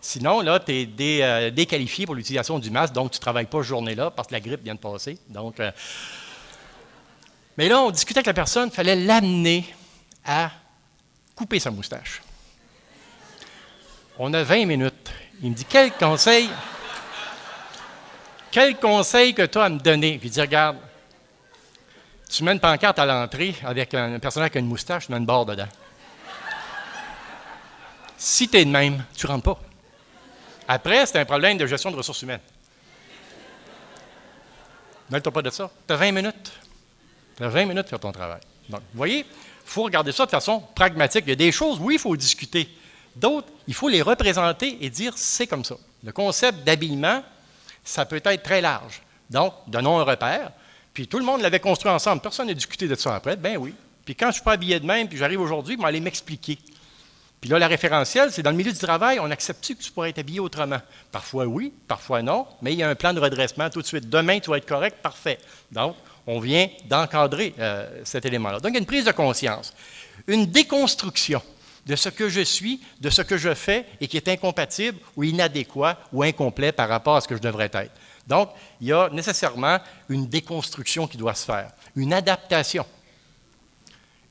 Sinon, là, tu es euh, déqualifié pour l'utilisation du masque, donc tu ne travailles pas cette journée-là parce que la grippe vient de passer. Donc, euh, mais là, on discutait avec la personne, il fallait l'amener à couper sa moustache. On a 20 minutes. Il me dit Quel conseil Quel conseil que tu as à me donner? Lui dis Regarde, tu mets une pancarte à l'entrée avec un personnage avec une moustache, tu mets une barre dedans. Si tu es de même, tu ne rentres pas. Après, c'est un problème de gestion de ressources humaines. Ne pas de ça. Tu as 20 minutes. Tu as 20 minutes faire ton travail. Donc, vous voyez, il faut regarder ça de façon pragmatique. Il y a des choses, oui, il faut discuter. D'autres, il faut les représenter et dire c'est comme ça. Le concept d'habillement, ça peut être très large. Donc, donnons un repère. Puis tout le monde l'avait construit ensemble. Personne n'a discuté de ça après. Ben oui. Puis quand je ne suis pas habillé de même, puis j'arrive aujourd'hui, ils vont aller m'expliquer. Puis là, la référentielle, c'est dans le milieu du travail, on accepte que tu pourrais être habillé autrement? Parfois oui, parfois non, mais il y a un plan de redressement tout de suite. Demain, tu vas être correct, parfait. Donc, on vient d'encadrer euh, cet élément-là. Donc, il y a une prise de conscience, une déconstruction de ce que je suis, de ce que je fais et qui est incompatible ou inadéquat ou incomplet par rapport à ce que je devrais être. Donc, il y a nécessairement une déconstruction qui doit se faire, une adaptation,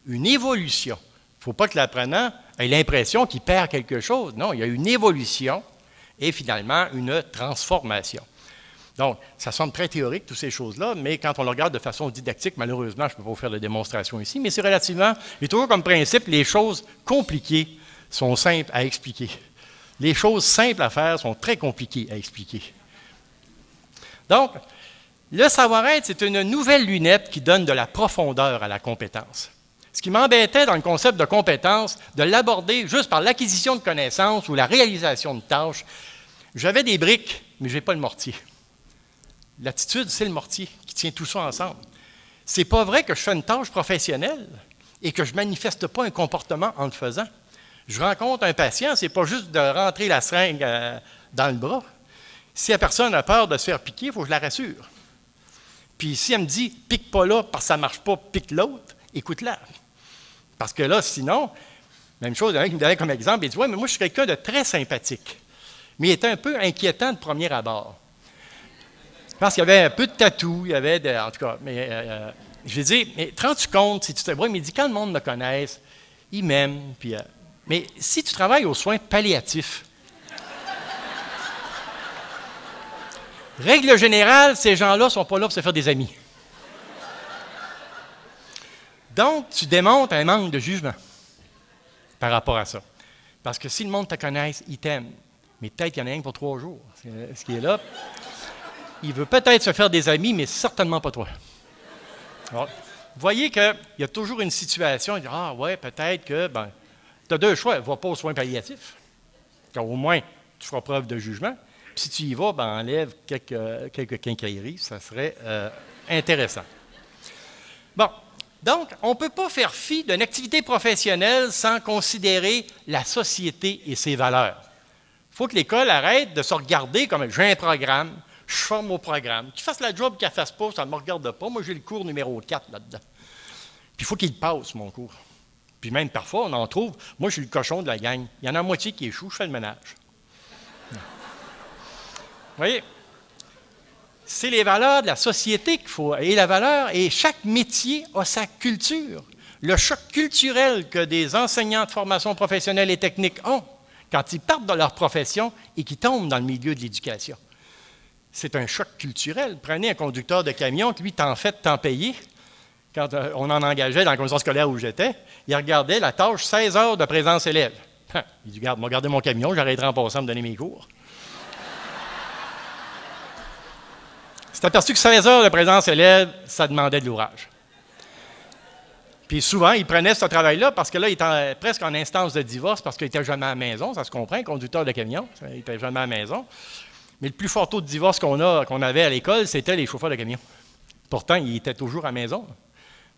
une évolution. Il ne faut pas que l'apprenant ait l'impression qu'il perd quelque chose. Non, il y a une évolution et finalement une transformation. Donc, ça semble très théorique, toutes ces choses-là, mais quand on le regarde de façon didactique, malheureusement, je ne peux pas vous faire de démonstration ici, mais c'est relativement, et toujours comme principe, les choses compliquées sont simples à expliquer. Les choses simples à faire sont très compliquées à expliquer. Donc, le savoir-être, c'est une nouvelle lunette qui donne de la profondeur à la compétence. Ce qui m'embêtait dans le concept de compétence, de l'aborder juste par l'acquisition de connaissances ou la réalisation de tâches, j'avais des briques, mais je n'ai pas le mortier. L'attitude, c'est le mortier qui tient tout ça ensemble. C'est pas vrai que je fais une tâche professionnelle et que je ne manifeste pas un comportement en le faisant. Je rencontre un patient, c'est pas juste de rentrer la seringue euh, dans le bras. Si la personne a peur de se faire piquer, il faut que je la rassure. Puis si elle me dit pique pas là parce que ça ne marche pas, pique l'autre, écoute-la. Parce que là, sinon, même chose, il me donnait comme exemple, il dit Ouais, mais moi je suis quelqu'un de très sympathique. Mais il était un peu inquiétant de premier abord. Parce qu'il y avait un peu de tatou, il y avait de, En tout cas, mais euh, euh, je lui ai dit Mais te rends-tu compte si tu te vois, il me dit Quand le monde me connaisse, il m'aime. Puis, euh, mais si tu travailles aux soins palliatifs, Règle générale, ces gens-là ne sont pas là pour se faire des amis. Donc, tu démontres un manque de jugement par rapport à ça. Parce que si le monde te connaisse, il t'aime. Mais peut-être qu'il y en a un pour trois jours. Ce qui est là. Il veut peut-être se faire des amis, mais certainement pas toi. vous voyez qu'il y a toujours une situation, dit, ah ouais, peut-être que, ben, tu as deux choix, va pas aux soins palliatifs, car au moins, tu feras preuve de jugement, si tu y vas, ben, enlève quelques, quelques quincailleries, ça serait euh, intéressant. Bon, donc, on ne peut pas faire fi d'une activité professionnelle sans considérer la société et ses valeurs. Il faut que l'école arrête de se regarder comme j'ai un programme, je forme au programme. Qu'il fasse la job, qu'il ne fasse pas, ça ne me regarde pas. Moi, j'ai le cours numéro 4 là-dedans. Puis il faut qu'il passe, mon cours. Puis même parfois, on en trouve. Moi, je suis le cochon de la gang. Il y en a moitié qui échoue, je fais le ménage. Vous voyez? C'est les valeurs de la société qu'il faut. Et la valeur, et chaque métier a sa culture. Le choc culturel que des enseignants de formation professionnelle et technique ont quand ils partent de leur profession et qu'ils tombent dans le milieu de l'éducation. C'est un choc culturel. Prenez un conducteur de camion qui, lui, t'en fait tant payer. Quand euh, on en engageait dans la commission scolaire où j'étais, il regardait la tâche 16 heures de présence élève. Il dit Garde, moi, garder mon camion, j'arrêterai en passant me donner mes cours. C'est aperçu que 16 heures de présence élève, ça demandait de l'ouvrage. Puis souvent, il prenait ce travail-là parce que là, il était presque en instance de divorce parce qu'il n'était jamais à la maison, ça se comprend, conducteur de camion, il n'était jamais à la maison. Mais le plus fort taux de divorce qu'on qu'on avait à l'école, c'était les chauffeurs de camion. Pourtant, il était toujours à la maison.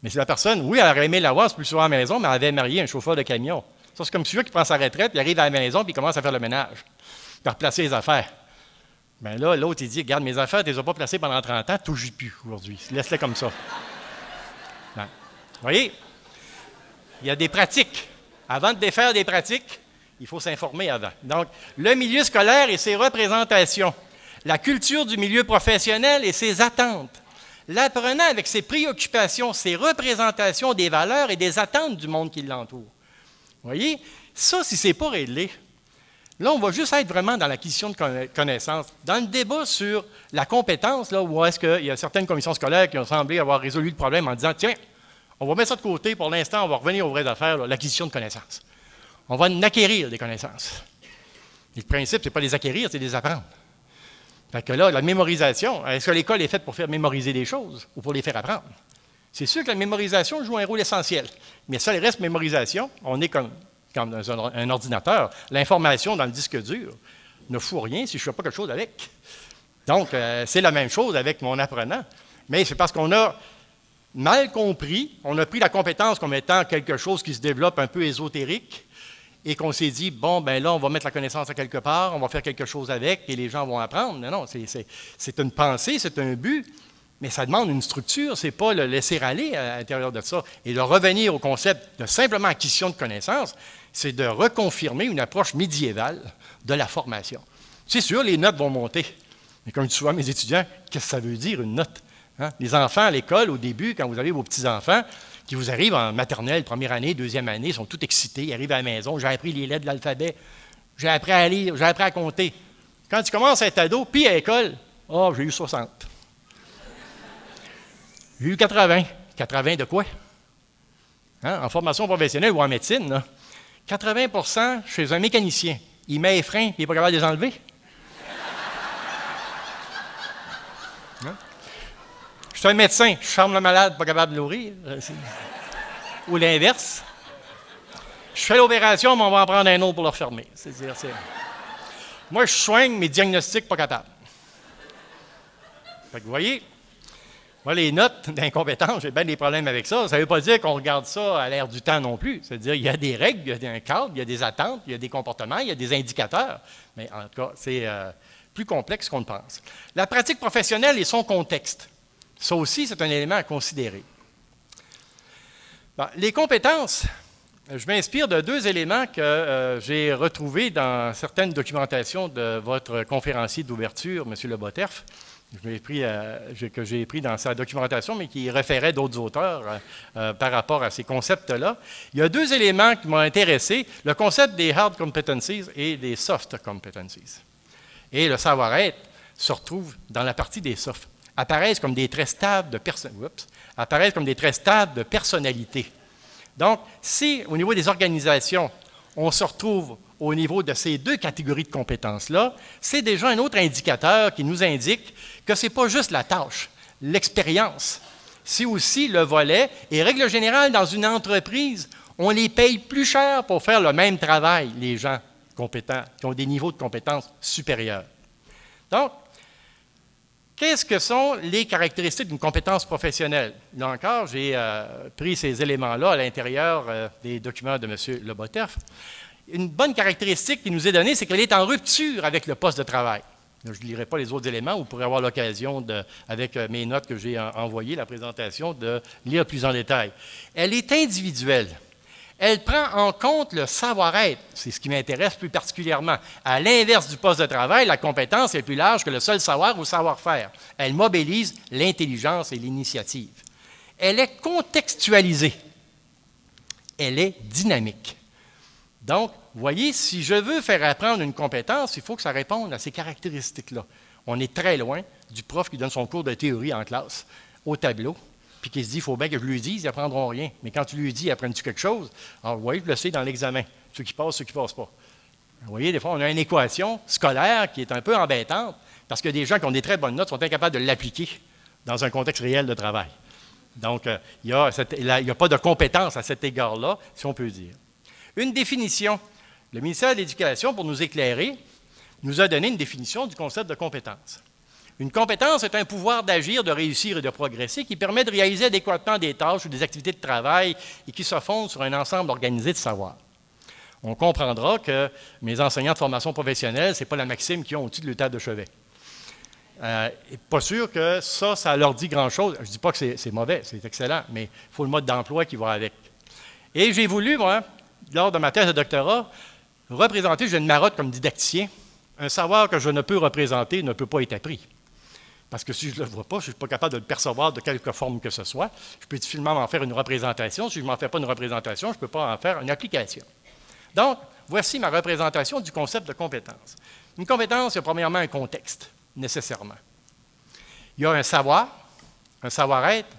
Mais c'est la personne, oui, elle aurait aimé l'avoir plus souvent à la maison, mais elle avait marié un chauffeur de camion. Ça, c'est comme celui qui prend sa retraite, il arrive à la maison, puis commence à faire le ménage, puis à replacer les affaires. Bien là, l'autre, il dit Regarde, mes affaires, tu ne les as pas placées pendant 30 ans, touche plus aujourd'hui. Laisse-les comme ça. Vous voyez? Il y a des pratiques. Avant de défaire des pratiques, Il faut s'informer avant. Donc, le milieu scolaire et ses représentations. La culture du milieu professionnel et ses attentes. L'apprenant avec ses préoccupations, ses représentations des valeurs et des attentes du monde qui l'entoure. Voyez? Ça, si ce n'est pas réglé, là, on va juste être vraiment dans l'acquisition de connaissances. Dans le débat sur la compétence, là, où est-ce qu'il y a certaines commissions scolaires qui ont semblé avoir résolu le problème en disant, tiens, on va mettre ça de côté pour l'instant, on va revenir aux vraies affaires, l'acquisition de connaissances. On va acquérir des connaissances. le principe, ce n'est pas les acquérir, c'est les apprendre. Fait que là, la mémorisation, est-ce que l'école est faite pour faire mémoriser des choses ou pour les faire apprendre? C'est sûr que la mémorisation joue un rôle essentiel. Mais ça, le reste mémorisation, on est comme, comme dans un, ordinateur. L'information dans le disque dur ne fout rien si je ne fais pas quelque chose avec. Donc, euh, c'est la même chose avec mon apprenant. Mais c'est parce qu'on a mal compris, on a pris la compétence comme étant quelque chose qui se développe un peu ésotérique, et qu'on s'est dit, bon, ben là, on va mettre la connaissance à quelque part, on va faire quelque chose avec, et les gens vont apprendre. Non, non, c'est une pensée, c'est un but, mais ça demande une structure, c'est pas le laisser aller à l'intérieur de ça. Et de revenir au concept de simplement acquisition de connaissances, c'est de reconfirmer une approche médiévale de la formation. C'est sûr, les notes vont monter. Mais comme je dis souvent à mes étudiants, qu'est-ce que ça veut dire une note? Hein? Les enfants à l'école, au début, quand vous avez vos petits-enfants, qui vous arrivent en maternelle, première année, deuxième année, sont tout excités, ils arrivent à la maison, j'ai appris les lettres de l'alphabet, j'ai appris à lire, j'ai appris à compter. Quand tu commences à être ado, puis à l'école, oh, j'ai eu 60. J'ai eu 80. 80 de quoi? Hein? En formation professionnelle ou en médecine, 80% chez un mécanicien. Il met les freins il n'est pas capable de les enlever. Je suis un médecin, je charme le malade, pas capable de nourrir. Ou l'inverse. Je fais l'opération, mais on va en prendre un autre pour le refermer. C'est-à-dire, Moi, je soigne, mais diagnostic, pas capable. Fait que vous voyez, moi, les notes d'incompétence, j'ai bien des problèmes avec ça. Ça ne veut pas dire qu'on regarde ça à l'air du temps non plus. C'est-à-dire qu'il y a des règles, il y a un cadre, il y a des attentes, il y a des comportements, il y a des indicateurs. Mais en tout cas, c'est euh, plus complexe qu'on ne pense. La pratique professionnelle et son contexte. Ça aussi, c'est un élément à considérer. les compétences, je m'inspire de deux éléments que euh, j'ai retrouvés dans certaines documentations de votre conférencier d'ouverture, M. Le Boterf, euh, que j'ai pris dans sa documentation, mais qui référait d'autres auteurs euh, par rapport à ces concepts-là. Il y a deux éléments qui m'ont intéressé, le concept des hard competencies et des soft competencies. Et le savoir-être se retrouve dans la partie des soft apparaissent comme des traits stables de apparaissent comme des traits stables de personnalité. Donc, si au niveau des organisations, on se retrouve au niveau de ces deux catégories de compétences-là, c'est déjà un autre indicateur qui nous indique que ce n'est pas juste la tâche, l'expérience, c'est aussi le volet. Et règle générale, dans une entreprise, on les paye plus cher pour faire le même travail, les gens compétents, qui ont des niveaux de compétences supérieurs. Donc, Qu'est-ce que sont les caractéristiques d'une compétence professionnelle? Là encore, j'ai euh, pris ces éléments-là à l'intérieur euh, des documents de M. Leboteuf. Une bonne caractéristique qui nous est donnée, c'est qu'elle est en rupture avec le poste de travail. je ne lirai pas les autres éléments, vous pourrez avoir l'occasion, avec euh, mes notes que j'ai envoyées, la présentation, de lire plus en détail. Elle est individuelle. Elle prend en compte le savoir-être. C'est ce qui m'intéresse plus particulièrement. À l'inverse du poste de travail, la compétence est plus large que le seul savoir ou savoir-faire. Elle mobilise l'intelligence et l'initiative. Elle est contextualisée. Elle est dynamique. Donc, voyez, si je veux faire apprendre une compétence, il faut que ça réponde à ces caractéristiques-là. On est très loin du prof qui donne son cours de théorie en classe au tableau puis qui se dit, il faut bien que je lui dise, ils n'apprendront rien. Mais quand tu lui dis, apprends-tu quelque chose? Alors, vous voyez, je le sais dans l'examen, ceux qui passent, ceux qui ne passent pas. Vous voyez, des fois, on a une équation scolaire qui est un peu embêtante, parce que des gens qui ont des très bonnes notes sont incapables de l'appliquer dans un contexte réel de travail. Donc, euh, il n'y a, pas de compétence à cet égard-là, si on peut dire. Une définition. Le ministère de l'Éducation, pour nous éclairer, nous a donné une définition du concept de compétence. Une compétence est un pouvoir d'agir, de réussir et de progresser qui permet de réaliser adéquatement des tâches ou des activités de travail et qui se fonde sur un ensemble organisé de savoir. On comprendra que mes enseignants de formation professionnelle, ce n'est pas la maxime qu'ils ont au-dessus de l'état de chevet. Euh, pas sûr que ça, ça leur dit grand-chose. Je ne dis pas que c'est mauvais, c'est excellent, mais il faut le mode d'emploi qui va avec. Et j'ai voulu, moi, lors de ma thèse de doctorat, représenter, j'ai une marotte comme didacticien, un savoir que je ne peux représenter ne peut pas être appris. Parce que si je ne le vois pas, je ne suis pas capable de le percevoir de quelque forme que ce soit. Je peux difficilement m'en faire une représentation. Si je ne m'en fais pas une représentation, je ne peux pas en faire une application. Donc, voici ma représentation du concept de compétence. Une compétence, il y a premièrement un contexte, nécessairement. Il y a un savoir, un savoir-être,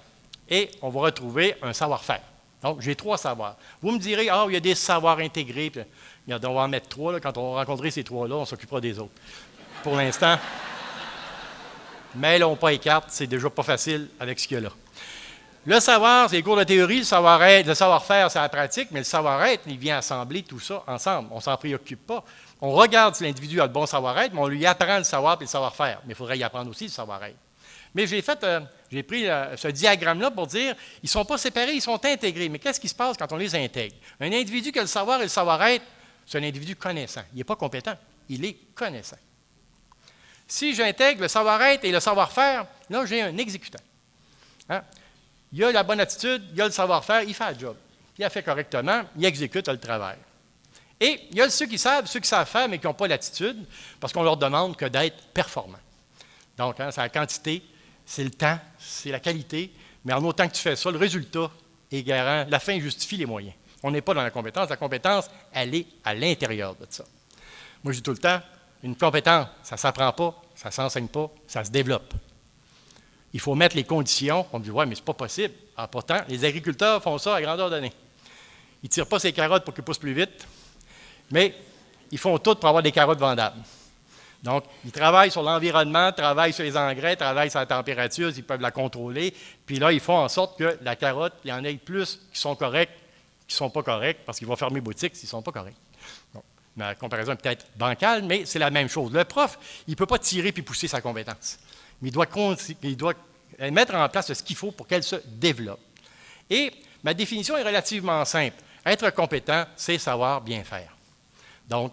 et on va retrouver un savoir-faire. Donc, j'ai trois savoirs. Vous me direz, ah, il y a des savoirs intégrés. Puis, on va en mettre trois. quand on va rencontrer ces trois-là, on s'occupera des autres. Pour l'instant, mais là, on pas les c'est déjà pas facile avec ce qu'il y a là. Le savoir, c'est les cours de théorie, le savoir-être, le savoir-faire, c'est la pratique, mais le savoir-être, il vient assembler tout ça ensemble. On ne s'en préoccupe pas. On regarde si l'individu a le bon savoir-être, mais on lui apprend le savoir et le savoir-faire. Mais il faudrait y apprendre aussi le savoir-être. Mais j'ai fait, euh, j'ai pris euh, ce diagramme-là pour dire, ils ne sont pas séparés, ils sont intégrés. Mais qu'est-ce qui se passe quand on les intègre? Un individu qui a le savoir et le savoir-être, c'est un individu connaissant. Il n'est pas compétent, il est connaissant. Si j'intègre le savoir-être et le savoir-faire, là, j'ai un exécutant. Hein? Il a la bonne attitude, il a le savoir-faire, il fait le job. Il a fait correctement, il exécute le travail. Et il y a ceux qui savent, ceux qui savent faire, mais qui n'ont pas l'attitude, parce qu'on leur demande que d'être performants. Donc, hein, c'est la quantité, c'est le temps, c'est la qualité, mais en autant que tu fais ça, le résultat est garant. La fin justifie les moyens. On n'est pas dans la compétence. La compétence, elle est à l'intérieur de ça. Moi, je dis tout le temps, une compétence, ça ne s'apprend pas, ça ne s'enseigne pas, ça se développe. Il faut mettre les conditions. On me dit, ouais, mais ce n'est pas possible. Ah, pourtant, les agriculteurs font ça à grandeur donnée. Ils ne tirent pas ces carottes pour qu'elles poussent plus vite, mais ils font tout pour avoir des carottes vendables. Donc, ils travaillent sur l'environnement, travaillent sur les engrais, travaillent sur la température, ils peuvent la contrôler. Puis là, ils font en sorte que la carotte, il y en ait plus qui sont corrects, qui ne sont pas corrects, parce qu'ils vont fermer boutique s'ils ne sont pas corrects. La comparaison est peut-être bancale, mais c'est la même chose. Le prof, il ne peut pas tirer puis pousser sa compétence. Mais il doit, doit mettre en place ce qu'il faut pour qu'elle se développe. Et ma définition est relativement simple. Être compétent, c'est savoir bien faire. Donc,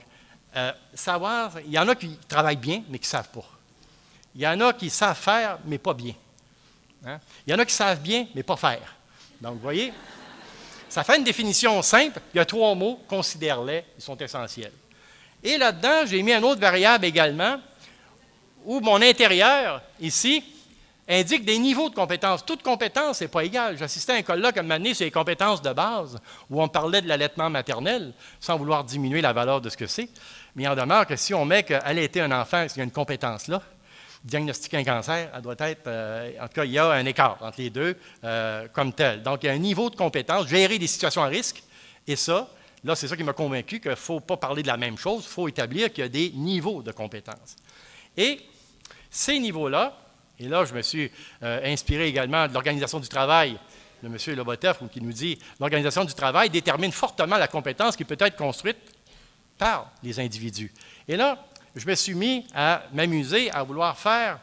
euh, savoir, il y en a qui travaillent bien, mais qui ne savent pas. Il y en a qui savent faire, mais pas bien. Hein? Il y en a qui savent bien, mais pas faire. Donc, vous voyez, ça fait une définition simple. Il y a trois mots, considère-les, ils sont essentiels. Et là-dedans, j'ai mis une autre variable également, où mon intérieur, ici, indique des niveaux de compétences. Toute compétence n'est pas égale. J'assistais à un colloque à un sur les compétences de base, où on parlait de l'allaitement maternel, sans vouloir diminuer la valeur de ce que c'est. Mais il en demeure que si on met été un enfant, s'il y a une compétence là, diagnostiquer un cancer, elle doit être, euh, en tout cas, il y a un écart entre les deux euh, comme tel. Donc, il y a un niveau de compétence, gérer des situations à risque, et ça, là, c'est ça qui m'a convaincu qu'il ne faut pas parler de la même chose, il faut établir qu'il y a des niveaux de compétences. Et ces niveaux-là, et là, je me suis euh, inspiré également de l'organisation du travail de M. Lobotev, qui nous dit l'organisation du travail détermine fortement la compétence qui peut être construite par les individus. Et là, je me suis mis à m'amuser à vouloir faire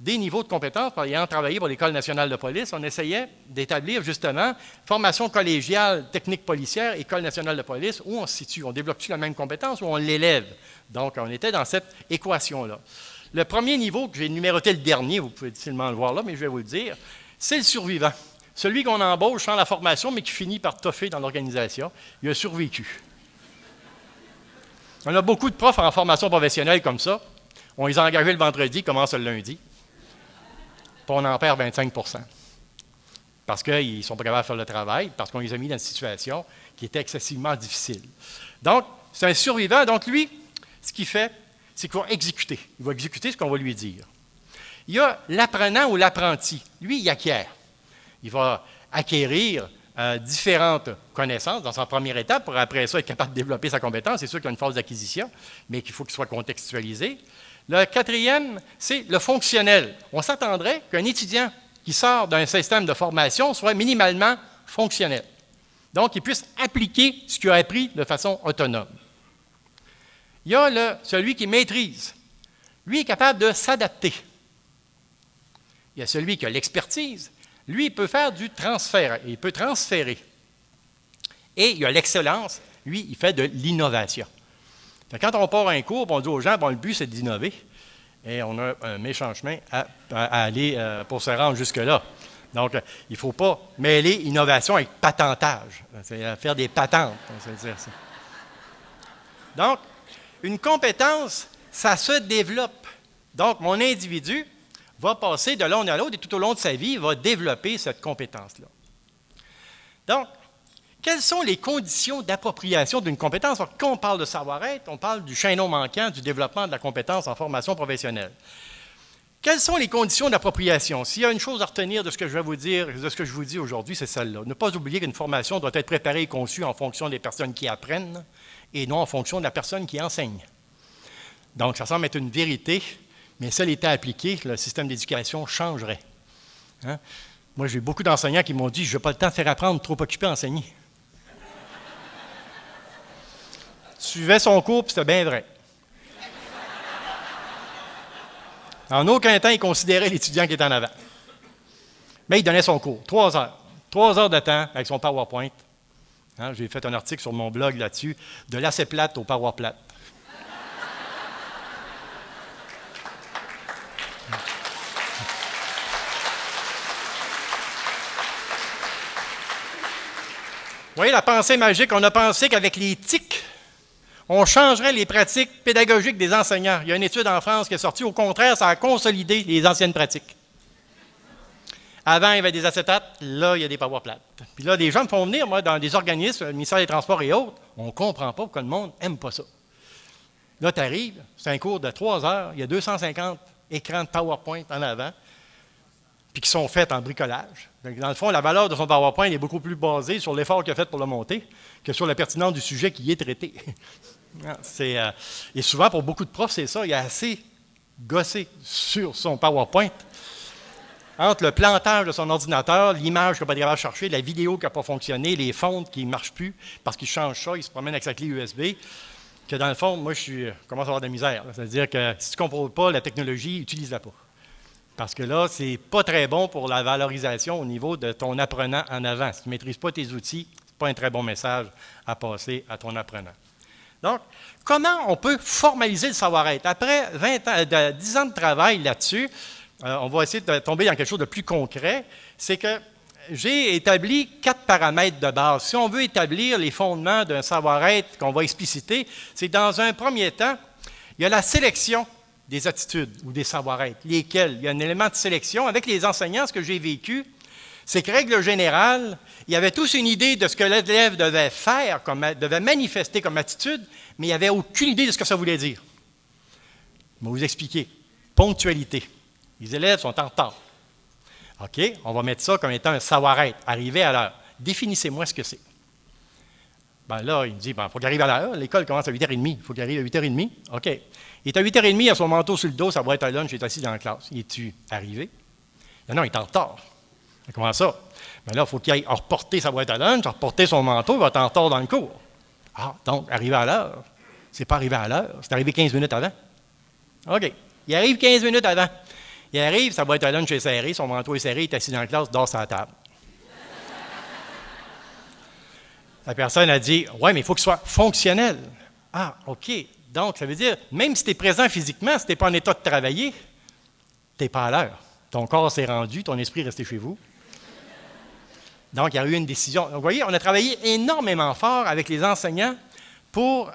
des niveaux de compétences. Ayant travaillé pour l'École nationale de police, on essayait d'établir justement formation collégiale, technique policière, École nationale de police, où on se situe. On développe-tu la même compétence ou on l'élève? Donc, on était dans cette équation-là. Le premier niveau, que j'ai numéroté le dernier, vous pouvez difficilement le voir là, mais je vais vous le dire, c'est le survivant. Celui qu'on embauche sans la formation, mais qui finit par toffer dans l'organisation. Il a survécu. On a beaucoup de profs en formation professionnelle comme ça. On les a engagés le vendredi, commence le lundi. Puis on en perd 25% Parce qu'ils sont pas capables de faire le travail, parce qu'on les a mis dans une situation qui était excessivement difficile. Donc, c'est un survivant. Donc, lui, ce qu'il fait, c'est qu'il va exécuter. Il va exécuter ce qu'on va lui dire. Il y a l'apprenant ou l'apprenti. Lui, il acquiert. Il va acquérir euh, différentes connaissances dans sa première étape pour après ça être capable de développer sa compétence. C'est sûr qu'il y a une phase d'acquisition, mais qu'il faut qu'il soit contextualisé. Le quatrième, c'est le fonctionnel. On s'attendrait qu'un étudiant qui sort d'un système de formation soit minimalement fonctionnel. Donc, il puisse appliquer ce qu'il a appris de façon autonome. Il y a le, celui qui maîtrise. Lui est capable de s'adapter. Il y a celui qui a l'expertise. Lui, il peut faire du transfert. Il peut transférer. Et il y a l'excellence. Lui, il fait de l'innovation. Quand on part un cours, on dit aux gens, bon, le but, c'est d'innover. Et on a un méchant chemin à, aller euh, pour se rendre jusque-là. Donc, il ne faut pas mêler innovation avec patentage. C'est faire des patentes. Donc, une compétence, ça se développe. Donc, mon individu va passer de l'un à l'autre et tout au long de sa vie, il va développer cette compétence-là. Donc, quelles sont les conditions d'appropriation d'une compétence? quand on parle de savoir-être, on parle du chaînon manquant du développement de la compétence en formation professionnelle. Quelles sont les conditions d'appropriation? S'il y a une chose à retenir de ce que je vais vous dire, de ce que je vous dis aujourd'hui, c'est celle-là. Ne pas oublier qu'une formation doit être préparée et conçue en fonction des personnes qui apprennent et non en fonction de la personne qui enseigne. Donc, ça semble être une vérité, mais elle était appliquée, le système d'éducation changerait. Hein? Moi, j'ai beaucoup d'enseignants qui m'ont dit Je n'ai pas le temps de faire apprendre, trop occupé à enseigner. suivais son cours, puis c'était bien vrai. En aucun temps, il considérait l'étudiant qui était en avant. Mais il donnait son cours, trois heures. Trois heures de temps avec son PowerPoint. Hein, j'ai fait un article sur mon blog là-dessus, de l'assez plate au power voyez la pensée magique, on a pensé qu'avec les tics, on changerait les pratiques pédagogiques des enseignants. Il y a une étude en France qui est sortie, au contraire, ça a consolidé les anciennes pratiques. Avant, il y avait des acétates, là, il y a des power plates. Puis là, des gens me font venir, moi, dans des organismes, le ministère des Transports et autres, on ne comprend pas pourquoi le monde n'aime pas ça. Là, tu arrives, c'est un cours de trois heures, il y a 250 écrans de PowerPoint en avant, puis qui sont faits en bricolage. Donc, dans le fond, la valeur de son PowerPoint est beaucoup plus basée sur l'effort qu'il a fait pour le monter que sur la pertinence du sujet qui y est traité. Ah, euh, et souvent, pour beaucoup de profs, c'est ça. Il a assez gossé sur son PowerPoint entre le plantage de son ordinateur, l'image qu'il n'a pas capable de chercher, la vidéo qui n'a pas fonctionné, les fontes qui ne marchent plus parce qu'il change ça, il se promène avec sa clé USB, que dans le fond, moi, je, suis, commence à avoir de la misère. C'est-à-dire que si tu ne comprends pas la technologie, utilise-la pas. Parce que là, ce n'est pas très bon pour la valorisation au niveau de ton apprenant en avant. Si tu ne maîtrises pas tes outils, ce n'est pas un très bon message à passer à ton apprenant. Donc, comment on peut formaliser le savoir-être? Après 20 ans, 10 ans de travail là-dessus, euh, on va essayer de tomber dans quelque chose de plus concret. C'est que j'ai établi quatre paramètres de base. Si on veut établir les fondements d'un savoir-être qu'on va expliciter, c'est dans un premier temps, il y a la sélection des attitudes ou des savoir-être. Lesquels? Il y a un élément de sélection. Avec les enseignants, ce que j'ai vécu, c'est que, règle générale, il y avait tous une idée de ce que l'élève devait faire, comme, devait manifester comme attitude, mais il n'y avait aucune idée de ce que ça voulait dire. Je vais vous expliquer. Ponctualité. Les élèves sont en retard. OK, on va mettre ça comme étant un savoir-être, arriver à l'heure. Définissez-moi ce que c'est. Ben là, il dit, il ben, faut qu'il arrive à l'heure. L'école commence à 8h30. Il faut qu'il arrive à 8h30. OK. Il est à 8h30, il a son manteau sur le dos, va être à lunch, il est assis dans la classe. Il est-tu arrivé? Non, il est en retard. Comment ça? Mais là, il faut qu'il aille reporter sa boîte à lunch, reporter son manteau, il va être en retard dans le cours. Ah, donc, arriver à l'heure. C'est pas arrivé à l'heure, c'est arrivé 15 minutes avant. OK. Il arrive 15 minutes avant. Il arrive, sa boîte à lunch est serrée, son manteau est serré, il est assis dans la classe, dort sur la table. La personne a dit Ouais, mais il faut qu'il soit fonctionnel. Ah, OK. Donc, ça veut dire, même si tu es présent physiquement, si tu n'es pas en état de travailler, tu n'es pas à l'heure. Ton corps s'est rendu, ton esprit est resté chez vous. Donc, il y a eu une décision. vous voyez, on a travaillé énormément fort avec les enseignants pour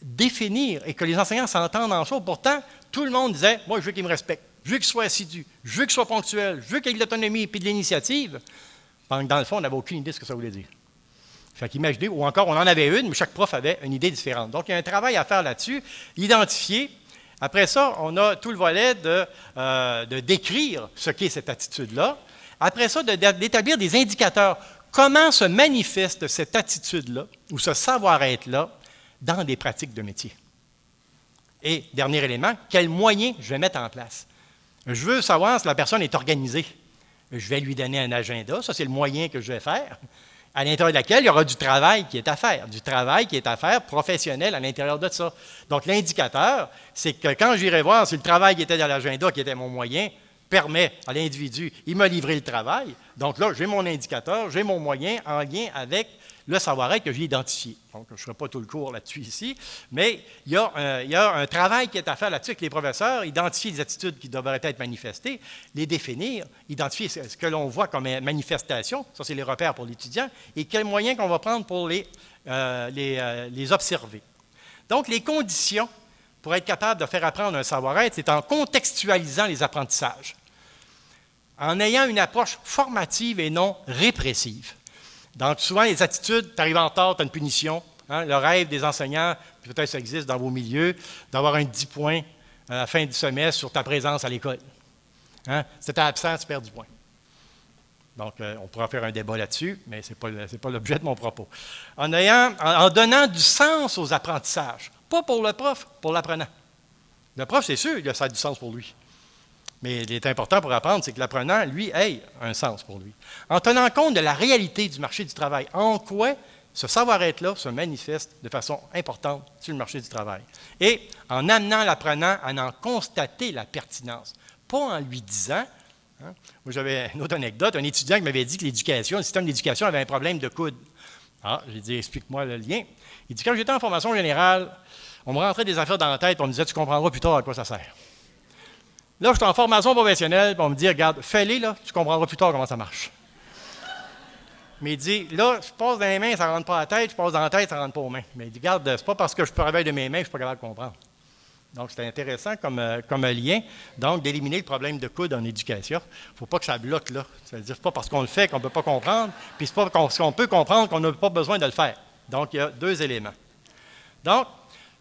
définir et que les enseignants s'entendent en soi. Pourtant, tout le monde disait Moi, je veux qu'ils me respectent, je veux qu'ils soient assidus, je veux qu'ils soient ponctuels, je veux qu'il y ait de l'autonomie et de l'initiative. Dans le fond, on n'avait aucune idée de ce que ça voulait dire. Fait qu'imaginez, ou encore, on en avait une, mais chaque prof avait une idée différente. Donc, il y a un travail à faire là-dessus, identifier. Après ça, on a tout le volet de, euh, de décrire ce qu'est cette attitude-là, après ça, d'établir des indicateurs. Comment se manifeste cette attitude-là ou ce savoir-être-là dans des pratiques de métier? Et dernier élément, quels moyens je vais mettre en place? Je veux savoir si la personne est organisée. Je vais lui donner un agenda, ça c'est le moyen que je vais faire, à l'intérieur de laquelle il y aura du travail qui est à faire, du travail qui est à faire professionnel à l'intérieur de ça. Donc l'indicateur, c'est que quand j'irai voir si le travail qui était dans l'agenda, qui était mon moyen, permet à l'individu, il m'a livré le travail. Donc là, j'ai mon indicateur, j'ai mon moyen en lien avec le savoir-être que j'ai identifié. Donc, je ne ferai pas tout le cours là-dessus ici, mais il y, a un, il y, a un, travail qui est à faire là-dessus avec les professeurs, identifier les attitudes qui devraient être manifestées, les définir, identifier ce que l'on voit comme manifestation, ça c'est les repères pour l'étudiant, et quels moyens qu'on va prendre pour les, euh, euh, les observer. Donc, les conditions pour être capable de faire apprendre un savoir-être, c'est en contextualisant les apprentissages, en ayant une approche formative et non répressive. Donc, souvent, les attitudes, tu arrives en retard, tu as une punition. Hein. le rêve des enseignants, peut-être ça existe dans vos milieux, d'avoir un 10 points à la fin du semestre sur ta présence à l'école. Hein? Si tu absent, tu perds du point. Donc, euh, on pourra faire un débat là-dessus, mais ce n'est pas, l'objet de mon propos. En, donnant du sens aux apprentissages, pas pour le prof, pour l'apprenant. Le prof, c'est sûr, ça a du sens pour lui. Mais il est important pour apprendre, c'est que l'apprenant, lui, ait un sens pour lui. En tenant compte de la réalité du marché du travail, en quoi ce savoir-être-là se manifeste de façon importante sur le marché du travail? Et en amenant l'apprenant à en constater la pertinence, pas en lui disant Hein? Moi, j'avais une autre anecdote, un étudiant qui m'avait dit que l'éducation, le système d'éducation avait un problème de coude. Ah, j'ai dit, explique-moi le lien. Il dit, quand j'étais en formation générale, on me rentrait des affaires dans la tête, on me disait, tu comprendras plus tard à quoi ça sert. Là, je suis en formation professionnelle, on me dit, regarde, fais-les, là, tu comprendras plus tard comment ça marche. Mais il dit, là, je passe dans les mains, ça ne rentre pas à la tête, je passe dans la tête, ça ne rentre pas aux mains. Mais il dit, regarde, c'est pas parce que je travaille de mes mains que je suis pas capable de comprendre. Donc, c'est intéressant comme, euh, comme lien, donc, d'éliminer le problème de coude en éducation. Il ne faut pas que ça bloque là. C'est-à-dire, pas parce qu'on le fait qu'on ne peut pas comprendre, puis c'est pas parce qu'on peut comprendre qu'on n'a pas besoin de le faire. Donc, il y a deux éléments. Donc,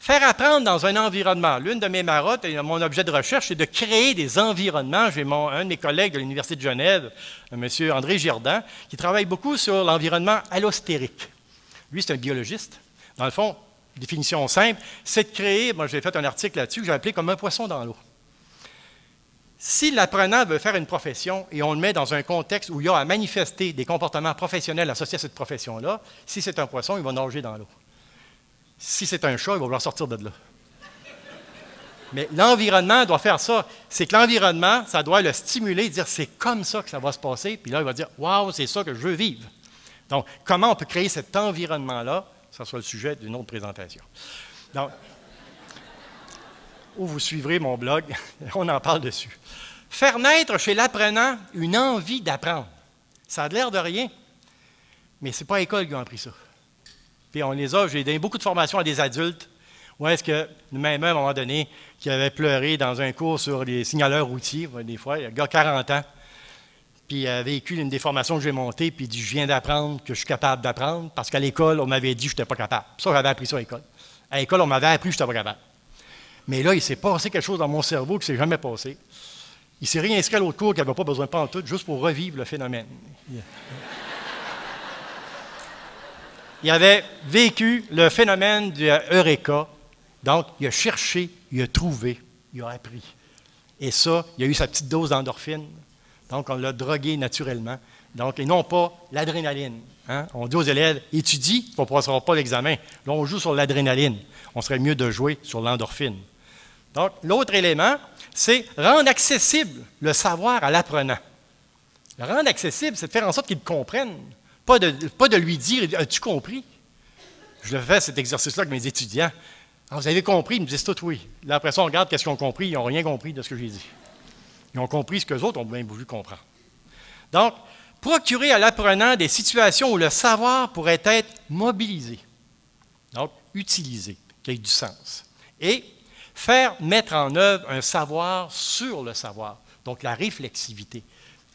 faire apprendre dans un environnement. L'une de mes marottes et mon objet de recherche, c'est de créer des environnements. J'ai un de mes collègues de l'Université de Genève, M. André Girdan, qui travaille beaucoup sur l'environnement allostérique. Lui, c'est un biologiste. Dans le fond, définition simple, c'est de créer, moi j'ai fait un article là-dessus que j'ai appelé comme un poisson dans l'eau. Si l'apprenant veut faire une profession et on le met dans un contexte où il y a à manifester des comportements professionnels associés à cette profession-là, si c'est un poisson, il va nager dans l'eau. Si c'est un chat, il va vouloir sortir de là. Mais l'environnement doit faire ça. C'est que l'environnement, ça doit le stimuler, dire c'est comme ça que ça va se passer. Puis là, il va dire Waouh, c'est ça que je veux vivre. Donc, comment on peut créer cet environnement-là? Ça soit le sujet d'une autre présentation. Donc, où vous suivrez mon blog, on en parle dessus. Faire naître chez l'apprenant une envie d'apprendre. Ça a l'air de rien, mais ce n'est pas l'école qui a appris ça. Puis on les a, j'ai donné beaucoup de formations à des adultes, où est-ce que, même à un moment donné, qui avait pleuré dans un cours sur les signaleurs routiers, des fois, il y a un gars 40 ans, puis il a vécu une déformation que j'ai montée, puis il dit Je viens d'apprendre que je suis capable d'apprendre, parce qu'à l'école, on m'avait dit que je n'étais pas capable. Ça, j'avais appris ça à l'école. À l'école, on m'avait appris que je n'étais pas capable. Mais là, il s'est passé quelque chose dans mon cerveau qui ne s'est jamais passé. Il s'est réinscrit à l'autre cours qu'il n'avait pas besoin de prendre tout, juste pour revivre le phénomène. Il avait vécu le phénomène du Eureka. Donc, il a cherché, il a trouvé, il a appris. Et ça, il a eu sa petite dose d'endorphine. Donc, on l'a drogué naturellement. Donc, et non pas l'adrénaline. Hein. On dit aux élèves, étudie, on ne passera pas l'examen. Là, on joue sur l'adrénaline. On serait mieux de jouer sur l'endorphine. Donc, l'autre élément, c'est rendre accessible le savoir à l'apprenant. Le rendre accessible, c'est de faire en sorte qu'il comprenne, pas de, lui dire As-tu compris? Je le fais cet exercice-là avec mes étudiants. vous avez compris Ils me disent tout oui. Là, après ça, on regarde qu'est-ce qu'ils ont compris. Ils n'ont rien compris de ce que j'ai dit. Ils ont compris ce que les autres ont bien voulu comprendre. Donc, procurer à l'apprenant des situations où le savoir pourrait être mobilisé, donc utilisé, qui ait du sens. Et faire mettre en œuvre un savoir sur le savoir, donc la réflexivité.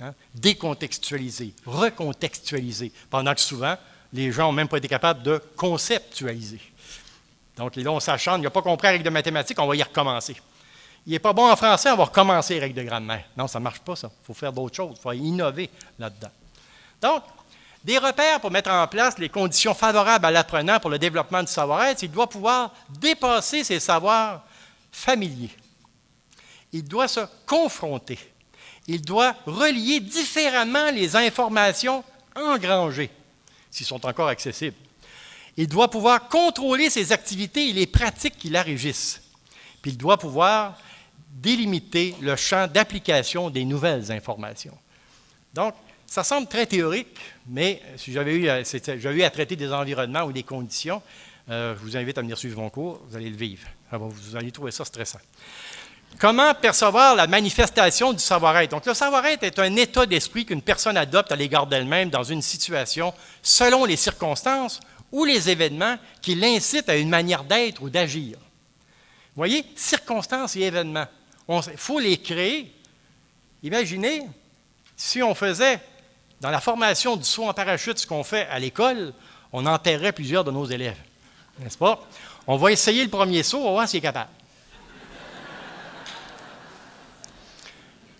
Hein, décontextualiser, recontextualiser, pendant que souvent, les gens n'ont même pas été capables de conceptualiser. Donc, là, on s'acharne, il n'a pas compris la règle de mathématiques, on va y recommencer il n'est pas bon en français, on va recommencer les règles de grammaire. Non, ça ne marche pas, ça. Il faut faire d'autres choses. Il faut innover là-dedans. Donc, des repères pour mettre en place les conditions favorables à l'apprenant pour le développement du savoir-être, il doit pouvoir dépasser ses savoirs familiers. Il doit se confronter. Il doit relier différemment les informations engrangées, s'ils sont encore accessibles. Il doit pouvoir contrôler ses activités et les pratiques qui la régissent. Puis il doit pouvoir délimiter le champ d'application des nouvelles informations. Donc, ça semble très théorique, mais si j'avais eu, eu, à traiter des environnements ou des conditions, euh, je vous invite à venir suivre mon cours, vous allez le vivre. Vous allez trouver ça stressant. Comment percevoir la manifestation du savoir-être? Donc, le savoir-être est un état d'esprit qu'une personne adopte à l'égard d'elle-même dans une situation selon les circonstances ou les événements qui l'incitent à une manière d'être ou d'agir. Vous voyez, circonstances et événements. Il faut les créer. Imaginez si on faisait dans la formation du saut en parachute ce qu'on fait à l'école, on enterrait plusieurs de nos élèves. N'est-ce pas? On va essayer le premier saut, on va voir s'il est capable.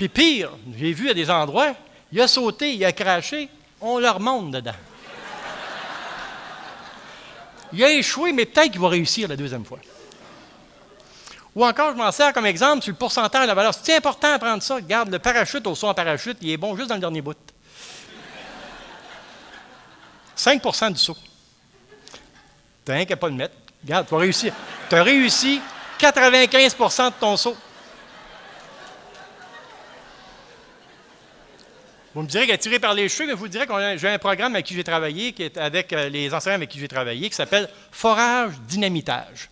Puis pire, j'ai vu à des endroits, il a sauté, il a craché, on le remonte dedans. Il a échoué, mais peut-être qu'il va réussir la deuxième fois. Ou encore, je m'en sers comme exemple sur le pourcentage de la valeur. C'est important de prendre ça. Regarde, le parachute au saut en parachute, il est bon juste dans le dernier bout. 5% du saut. Tu n'as qu'à pas le mettre. Regarde, tu vas réussir. Tu as réussi 95% de ton saut. Vous me direz qu'il est tiré par les cheveux, mais vous dirais que j'ai un programme avec qui j'ai travaillé, qui est avec euh, les enseignants avec qui j'ai travaillé, qui s'appelle Forage Dynamitage.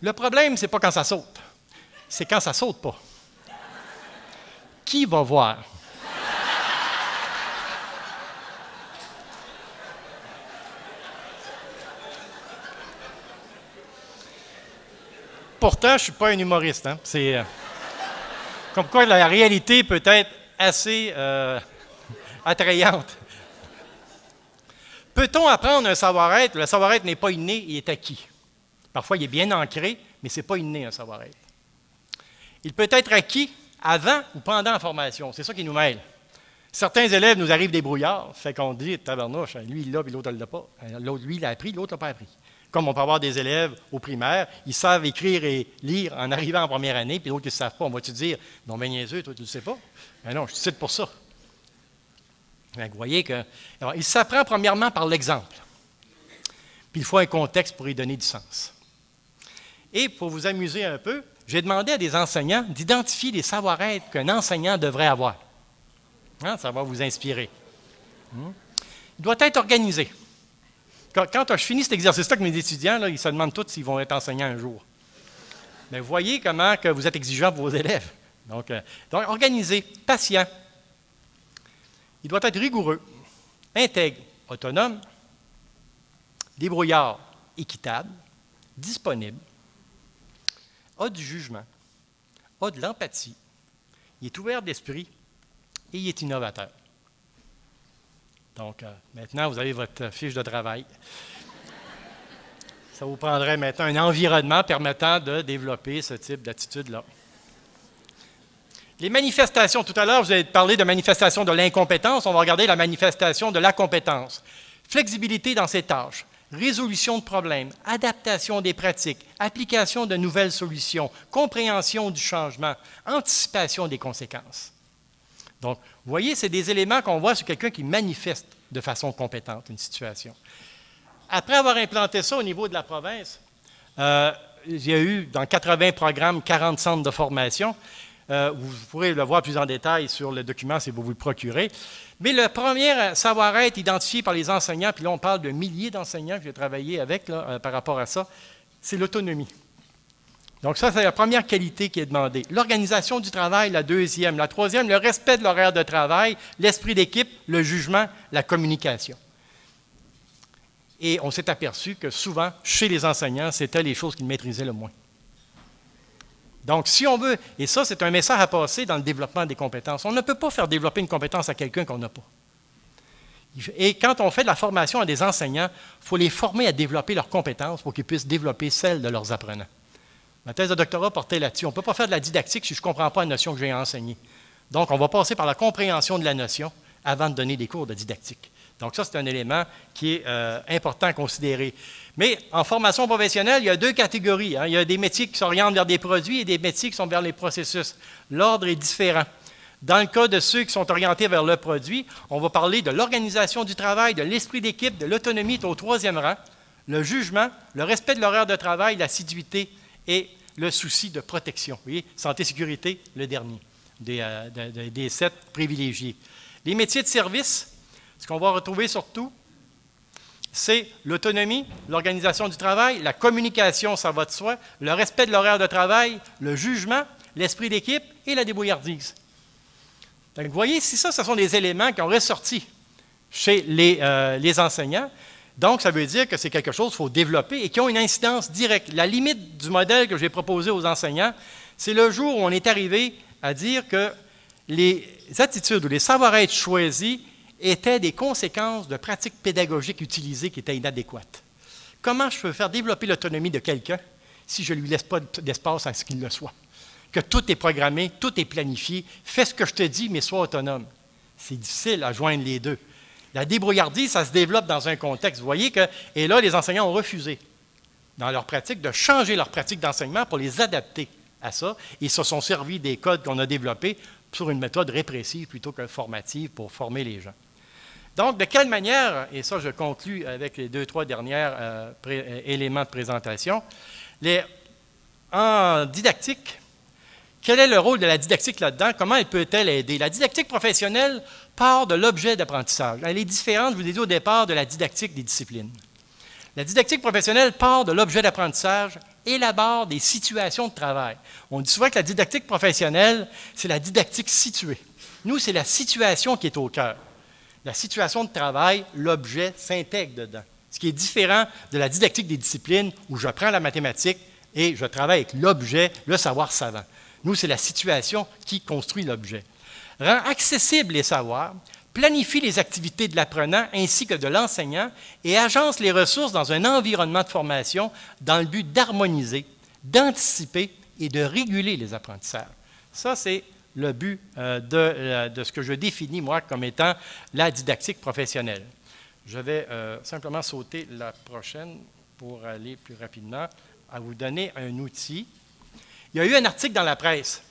Le problème, ce n'est pas quand ça saute, c'est quand ça saute pas. Qui va voir? Pourtant, je ne suis pas un humoriste. Hein. C'est euh, comme quoi la réalité peut être assez euh, attrayante. Peut-on apprendre un savoir-être? Le savoir-être n'est pas inné, il est acquis. Parfois, il est bien ancré, mais ce n'est pas inné un savoir-être. Il peut être acquis avant ou pendant la formation. C'est ça qui nous mêle. Certains élèves nous arrivent des brouillards, fait qu'on dit, tabarnouche, lui il l'a, puis l'autre ne l'a pas. L'autre, lui, il l'a appris, l'autre l'a pas appris. Comme on peut avoir des élèves au primaire, ils savent écrire et lire en arrivant en première année, puis l'autre qui ne savent pas. On va-tu dire, non, ben niaiseux, toi, tu ne le sais pas? Ben non, je te cite pour ça. Ben, vous voyez que. il s'apprend premièrement par l'exemple. Puis il faut un contexte pour y donner du sens. Et pour vous amuser un peu, j'ai demandé à des enseignants d'identifier les savoir-être qu'un enseignant devrait avoir. Hein, ça va vous inspirer. Hmm? Il doit être organisé. Quand, je finis cet exercice-là avec mes étudiants, ils se demandent tous s'ils vont être enseignants un jour. Mais voyez comment vous êtes exigeant pour vos élèves. Donc, euh, donc, organisé, patient. Il doit être rigoureux, intègre, autonome, débrouillard, équitable, disponible, a du jugement, a de l'empathie, il est ouvert d'esprit et il est innovateur. Donc, euh, maintenant, vous avez votre fiche de travail. Ça vous prendrait maintenant un environnement permettant de développer ce type d'attitude-là. Les manifestations, tout à l'heure, vous avez parlé de manifestation de l'incompétence. On va regarder la manifestation de la compétence. Flexibilité dans ses tâches, résolution de problèmes, adaptation des pratiques, application de nouvelles solutions, compréhension du changement, anticipation des conséquences. Donc, vous voyez, c'est des éléments qu'on voit sur quelqu'un qui manifeste de façon compétente une situation. Après avoir implanté ça au niveau de la province, euh, il y a eu dans 80 programmes 40 centres de formation. Euh, vous pourrez le voir plus en détail sur le document si vous vous le procurez. Mais le premier savoir-être identifié par les enseignants, puis là on parle de milliers d'enseignants que j'ai travaillé avec euh, par rapport à ça, c'est l'autonomie. Donc ça, c'est la première qualité qui est demandée. L'organisation du travail, la deuxième. La troisième, le respect de l'horaire de travail, l'esprit d'équipe, le jugement, la communication. Et on s'est aperçu que souvent, chez les enseignants, c'était les choses qu'ils maîtrisaient le moins. Donc, si on veut, et ça, c'est un message à passer dans le développement des compétences. On ne peut pas faire développer une compétence à quelqu'un qu'on n'a pas. Et quand on fait de la formation à des enseignants, il faut les former à développer leurs compétences pour qu'ils puissent développer celles de leurs apprenants. Ma thèse de doctorat portait là-dessus. On ne peut pas faire de la didactique si je ne comprends pas la notion que j'ai enseignée. Donc, on va passer par la compréhension de la notion avant de donner des cours de didactique. Donc ça, c'est un élément qui est euh, important à considérer. Mais en formation professionnelle, il y a deux catégories. Hein. Il y a des métiers qui s'orientent vers des produits et des métiers qui sont vers les processus. L'ordre est différent. Dans le cas de ceux qui sont orientés vers le produit, on va parler de l'organisation du travail, de l'esprit d'équipe, de l'autonomie au troisième rang, le jugement, le respect de l'horaire de travail, l'assiduité et le souci de protection. Vous voyez, santé-sécurité, le dernier des, euh, des sept privilégiés. Les métiers de service, ce qu'on va retrouver surtout, c'est l'autonomie, l'organisation du travail, la communication, ça va de soi, le respect de l'horaire de travail, le jugement, l'esprit d'équipe et la débrouillardise. Donc, vous voyez, si ça, ce sont des éléments qui ont ressorti chez les, euh, les enseignants. Donc, ça veut dire que c'est quelque chose qu'il faut développer et qui ont une incidence directe. La limite du modèle que j'ai proposé aux enseignants, c'est le jour où on est arrivé à dire que les attitudes ou les savoir-être choisis étaient des conséquences de pratiques pédagogiques utilisées qui étaient inadéquates. Comment je peux faire développer l'autonomie de quelqu'un si je ne lui laisse pas d'espace à ce qu'il le soit? Que tout est programmé, tout est planifié, fais ce que je te dis, mais sois autonome. C'est difficile à joindre les deux. La débrouillardise, ça se développe dans un contexte. Vous voyez que, et là, les enseignants ont refusé, dans leur pratique, de changer leur pratique d'enseignement pour les adapter à ça. Ils se sont servis des codes qu'on a développés sur une méthode répressive plutôt que formative pour former les gens. Donc, de quelle manière, et ça je conclus avec les deux, trois derniers euh, euh, éléments de présentation, en didactique, quel est le rôle de la didactique là-dedans? Comment elle peut-elle aider? La didactique professionnelle part de l'objet d'apprentissage. Elle est différente, je vous l'ai dit au départ, de la didactique des disciplines. La didactique professionnelle part de l'objet d'apprentissage, élabore des situations de travail. On dit souvent que la didactique professionnelle, c'est la didactique située. Nous, c'est la situation qui est au cœur. La situation de travail, l'objet s'intègre dedans. Ce qui est différent de la didactique des disciplines où je prends la mathématique et je travaille avec l'objet, le savoir savant. Nous, c'est la situation qui construit l'objet rend accessibles les savoirs, planifie les activités de l'apprenant ainsi que de l'enseignant et agence les ressources dans un environnement de formation dans le but d'harmoniser, d'anticiper et de réguler les apprentissages. Ça, c'est le but euh, euh, de, ce que je définis, moi, comme étant la didactique professionnelle. Je vais euh, simplement sauter la prochaine pour aller plus rapidement à vous donner un outil. Il y a eu un article dans la presse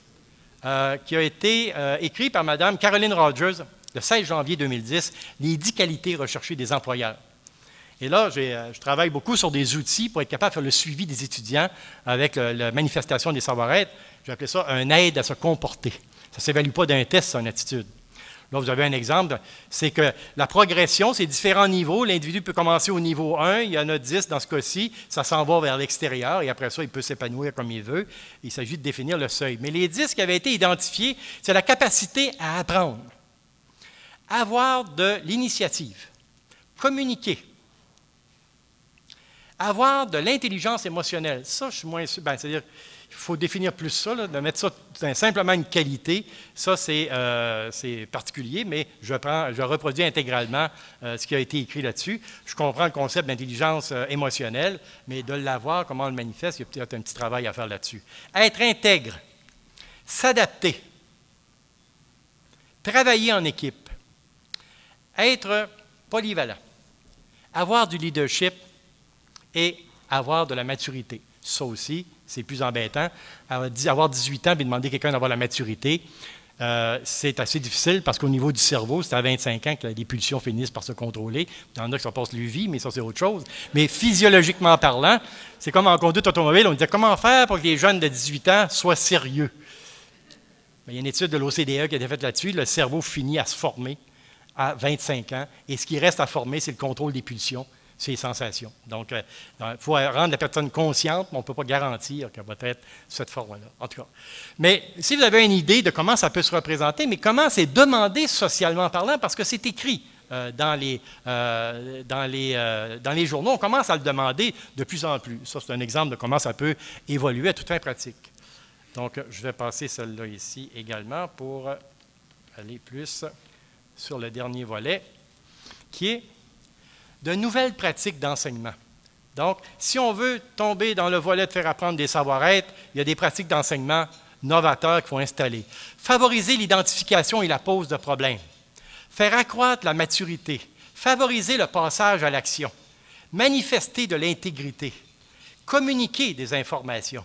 euh, qui a été euh, écrit par Mme Caroline Rogers le 16 janvier 2010, Les 10 qualités recherchées des employeurs. Et là, euh, je travaille beaucoup sur des outils pour être capable de faire le suivi des étudiants avec la manifestation des savoir-être. J'ai appelé ça un aide à se comporter. Ça ne s'évalue pas d'un test, son attitude. Là, vous avez un exemple, c'est que la progression, c'est différents niveaux. L'individu peut commencer au niveau 1, il y en a 10 dans ce cas-ci, ça s'en va vers l'extérieur et après ça, il peut s'épanouir comme il veut. Il s'agit de définir le seuil. Mais les 10 qui avaient été identifiés, c'est la capacité à apprendre, avoir de l'initiative, communiquer, avoir de l'intelligence émotionnelle. Ça, je suis moins sûr. Ben, c'est-à-dire, il faut définir plus ça, de mettre ça simplement une qualité. Ça, euh, c'est particulier, mais je, prends, je reproduis intégralement euh, ce qui a été écrit là-dessus. Je comprends le concept d'intelligence euh, émotionnelle, mais de l'avoir, comment on le manifeste, il y a peut-être un petit travail à faire là-dessus. Être intègre, s'adapter, travailler en équipe, être polyvalent, avoir du leadership et avoir de la maturité. Ça aussi, c'est plus embêtant. Avoir 18 ans et demander à quelqu'un d'avoir la maturité, euh, c'est assez difficile parce qu'au niveau du cerveau, c'est à 25 ans que les pulsions finissent par se contrôler. Il y en a qui ça passe le vie, mais ça, c'est autre chose. Mais physiologiquement parlant, c'est comme en conduite automobile. On disait comment faire pour que les jeunes de 18 ans soient sérieux? il y a une étude de l'OCDE qui a été faite là-dessus. Le cerveau finit à se former à 25 ans. Et ce qui reste à former, c'est le contrôle des pulsions ses sensations. Donc, il euh, faut rendre la personne consciente, mais on ne peut pas garantir qu'elle va être cette forme-là, en tout cas. Mais si vous avez une idée de comment ça peut se représenter, mais comment c'est demandé socialement parlant, parce que c'est écrit euh, dans, les, euh, dans, les, dans les journaux, on commence à le demander de plus en plus. Ça, c'est un exemple de comment ça peut évoluer à toute pratique. Donc, je vais passer celle-là ici également pour aller plus sur le dernier volet, qui est de nouvelles pratiques d'enseignement. Donc, si on veut tomber dans le volet de faire apprendre des savoir-être, il y a des pratiques d'enseignement novateurs qu'il faut installer. Favoriser l'identification et la pose de problèmes. Faire accroître la maturité. Favoriser le passage à l'action. Manifester de l'intégrité. Communiquer des informations.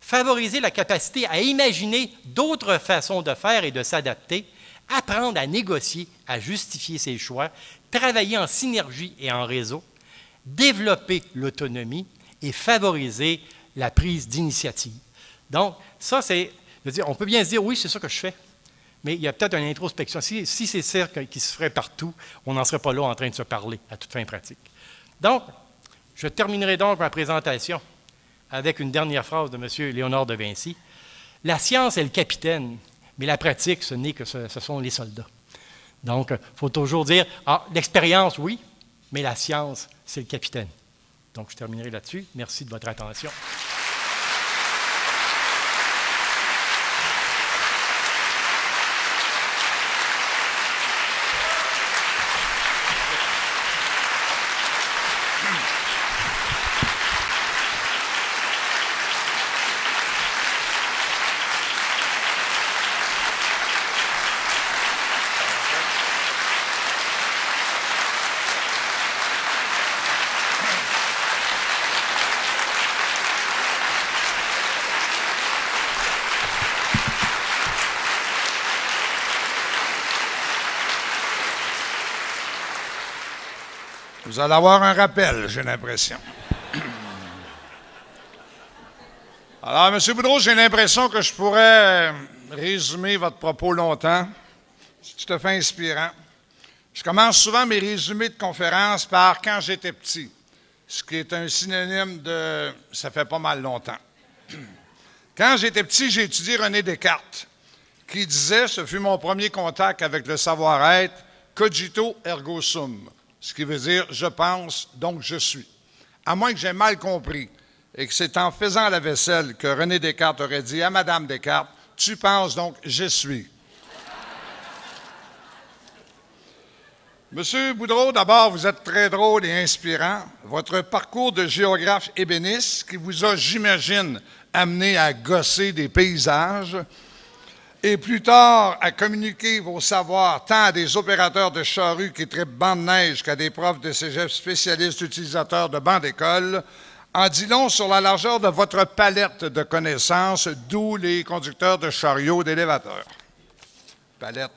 Favoriser la capacité à imaginer d'autres façons de faire et de s'adapter. Apprendre à négocier, à justifier ses choix travailler en synergie et en réseau, développer l'autonomie et favoriser la prise d'initiative. Donc, ça, c'est, on peut bien se dire, oui, c'est ça que je fais, mais il y a peut-être une introspection. Si, c'est ça qui se ferait partout, on n'en serait pas là en train de se parler à toute fin pratique. Donc, je terminerai donc ma présentation avec une dernière phrase de M. Léonard de Vinci. La science est le capitaine, mais la pratique, ce n'est que ce sont les soldats. Donc, il faut toujours dire, ah, l'expérience, oui, mais la science, c'est le capitaine. Donc, je terminerai là-dessus. Merci de votre attention. Allez avoir un rappel, j'ai l'impression. Alors, M. Boudreau, j'ai l'impression que je pourrais résumer votre propos longtemps. C'est tout à fait inspirant. Je commence souvent mes résumés de conférences par quand j'étais petit, ce qui est un synonyme de ça fait pas mal longtemps. Quand j'étais petit, j'ai étudié René Descartes, qui disait, ce fut mon premier contact avec le savoir-être, cogito ergo sum ce qui veut dire je pense, donc je suis. À moins que j'ai mal compris et que c'est en faisant la vaisselle que René Descartes aurait dit à Madame Descartes, tu penses donc je suis. Monsieur Boudreau, d'abord, vous êtes très drôle et inspirant. Votre parcours de géographe ébéniste, qui vous a, j'imagine, amené à gosser des paysages, et plus tard à communiquer vos savoirs tant à des opérateurs de charrues qui traitent bancs de neige qu'à des profs de cégep spécialistes utilisateurs de bancs d'école, en dit long sur la largeur de votre palette de connaissances, d'où les conducteurs de chariots d'élévateurs. Palette.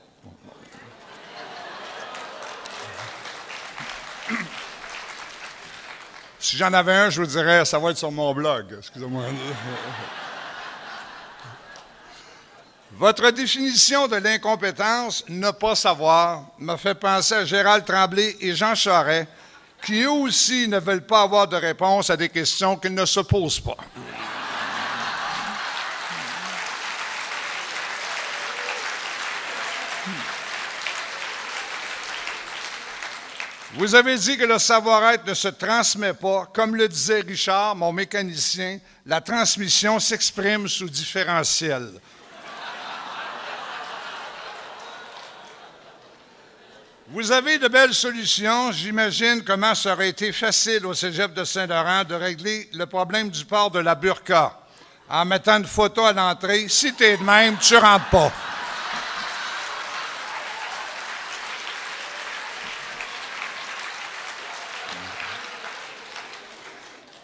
Si j'en avais un, je vous dirais, ça va être sur mon blog. Excusez-moi. Votre définition de l'incompétence, ne pas savoir, me fait penser à Gérald Tremblay et Jean Charest, qui eux aussi ne veulent pas avoir de réponse à des questions qu'ils ne se posent pas. Vous avez dit que le savoir-être ne se transmet pas. Comme le disait Richard, mon mécanicien, la transmission s'exprime sous différentiel. Vous avez de belles solutions. J'imagine comment ça aurait été facile au cégep de Saint-Laurent de régler le problème du port de la burqa en mettant une photo à l'entrée. Si tu es de même, tu rentres pas.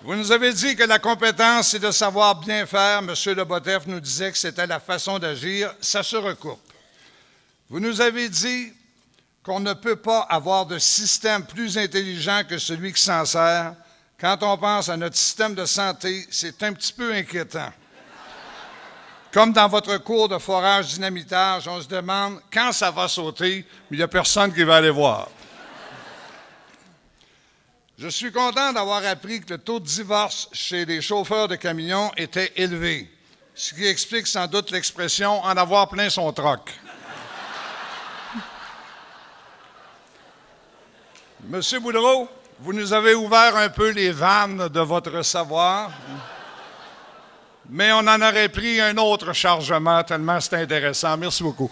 Vous nous avez dit que la compétence, c'est de savoir bien faire. M. Lebotef nous disait que c'était la façon d'agir. Ça se recoupe. Vous nous avez dit qu'on ne peut pas avoir de système plus intelligent que celui qui s'en sert. Quand on pense à notre système de santé, c'est un petit peu inquiétant. Comme dans votre cours de forage dynamitage, on se demande quand ça va sauter, mais il n'y a personne qui va aller voir. Je suis content d'avoir appris que le taux de divorce chez les chauffeurs de camions était élevé, ce qui explique sans doute l'expression en avoir plein son troc. Monsieur Boudreau, vous nous avez ouvert un peu les vannes de votre savoir, mais on en aurait pris un autre chargement tellement c'est intéressant. Merci beaucoup.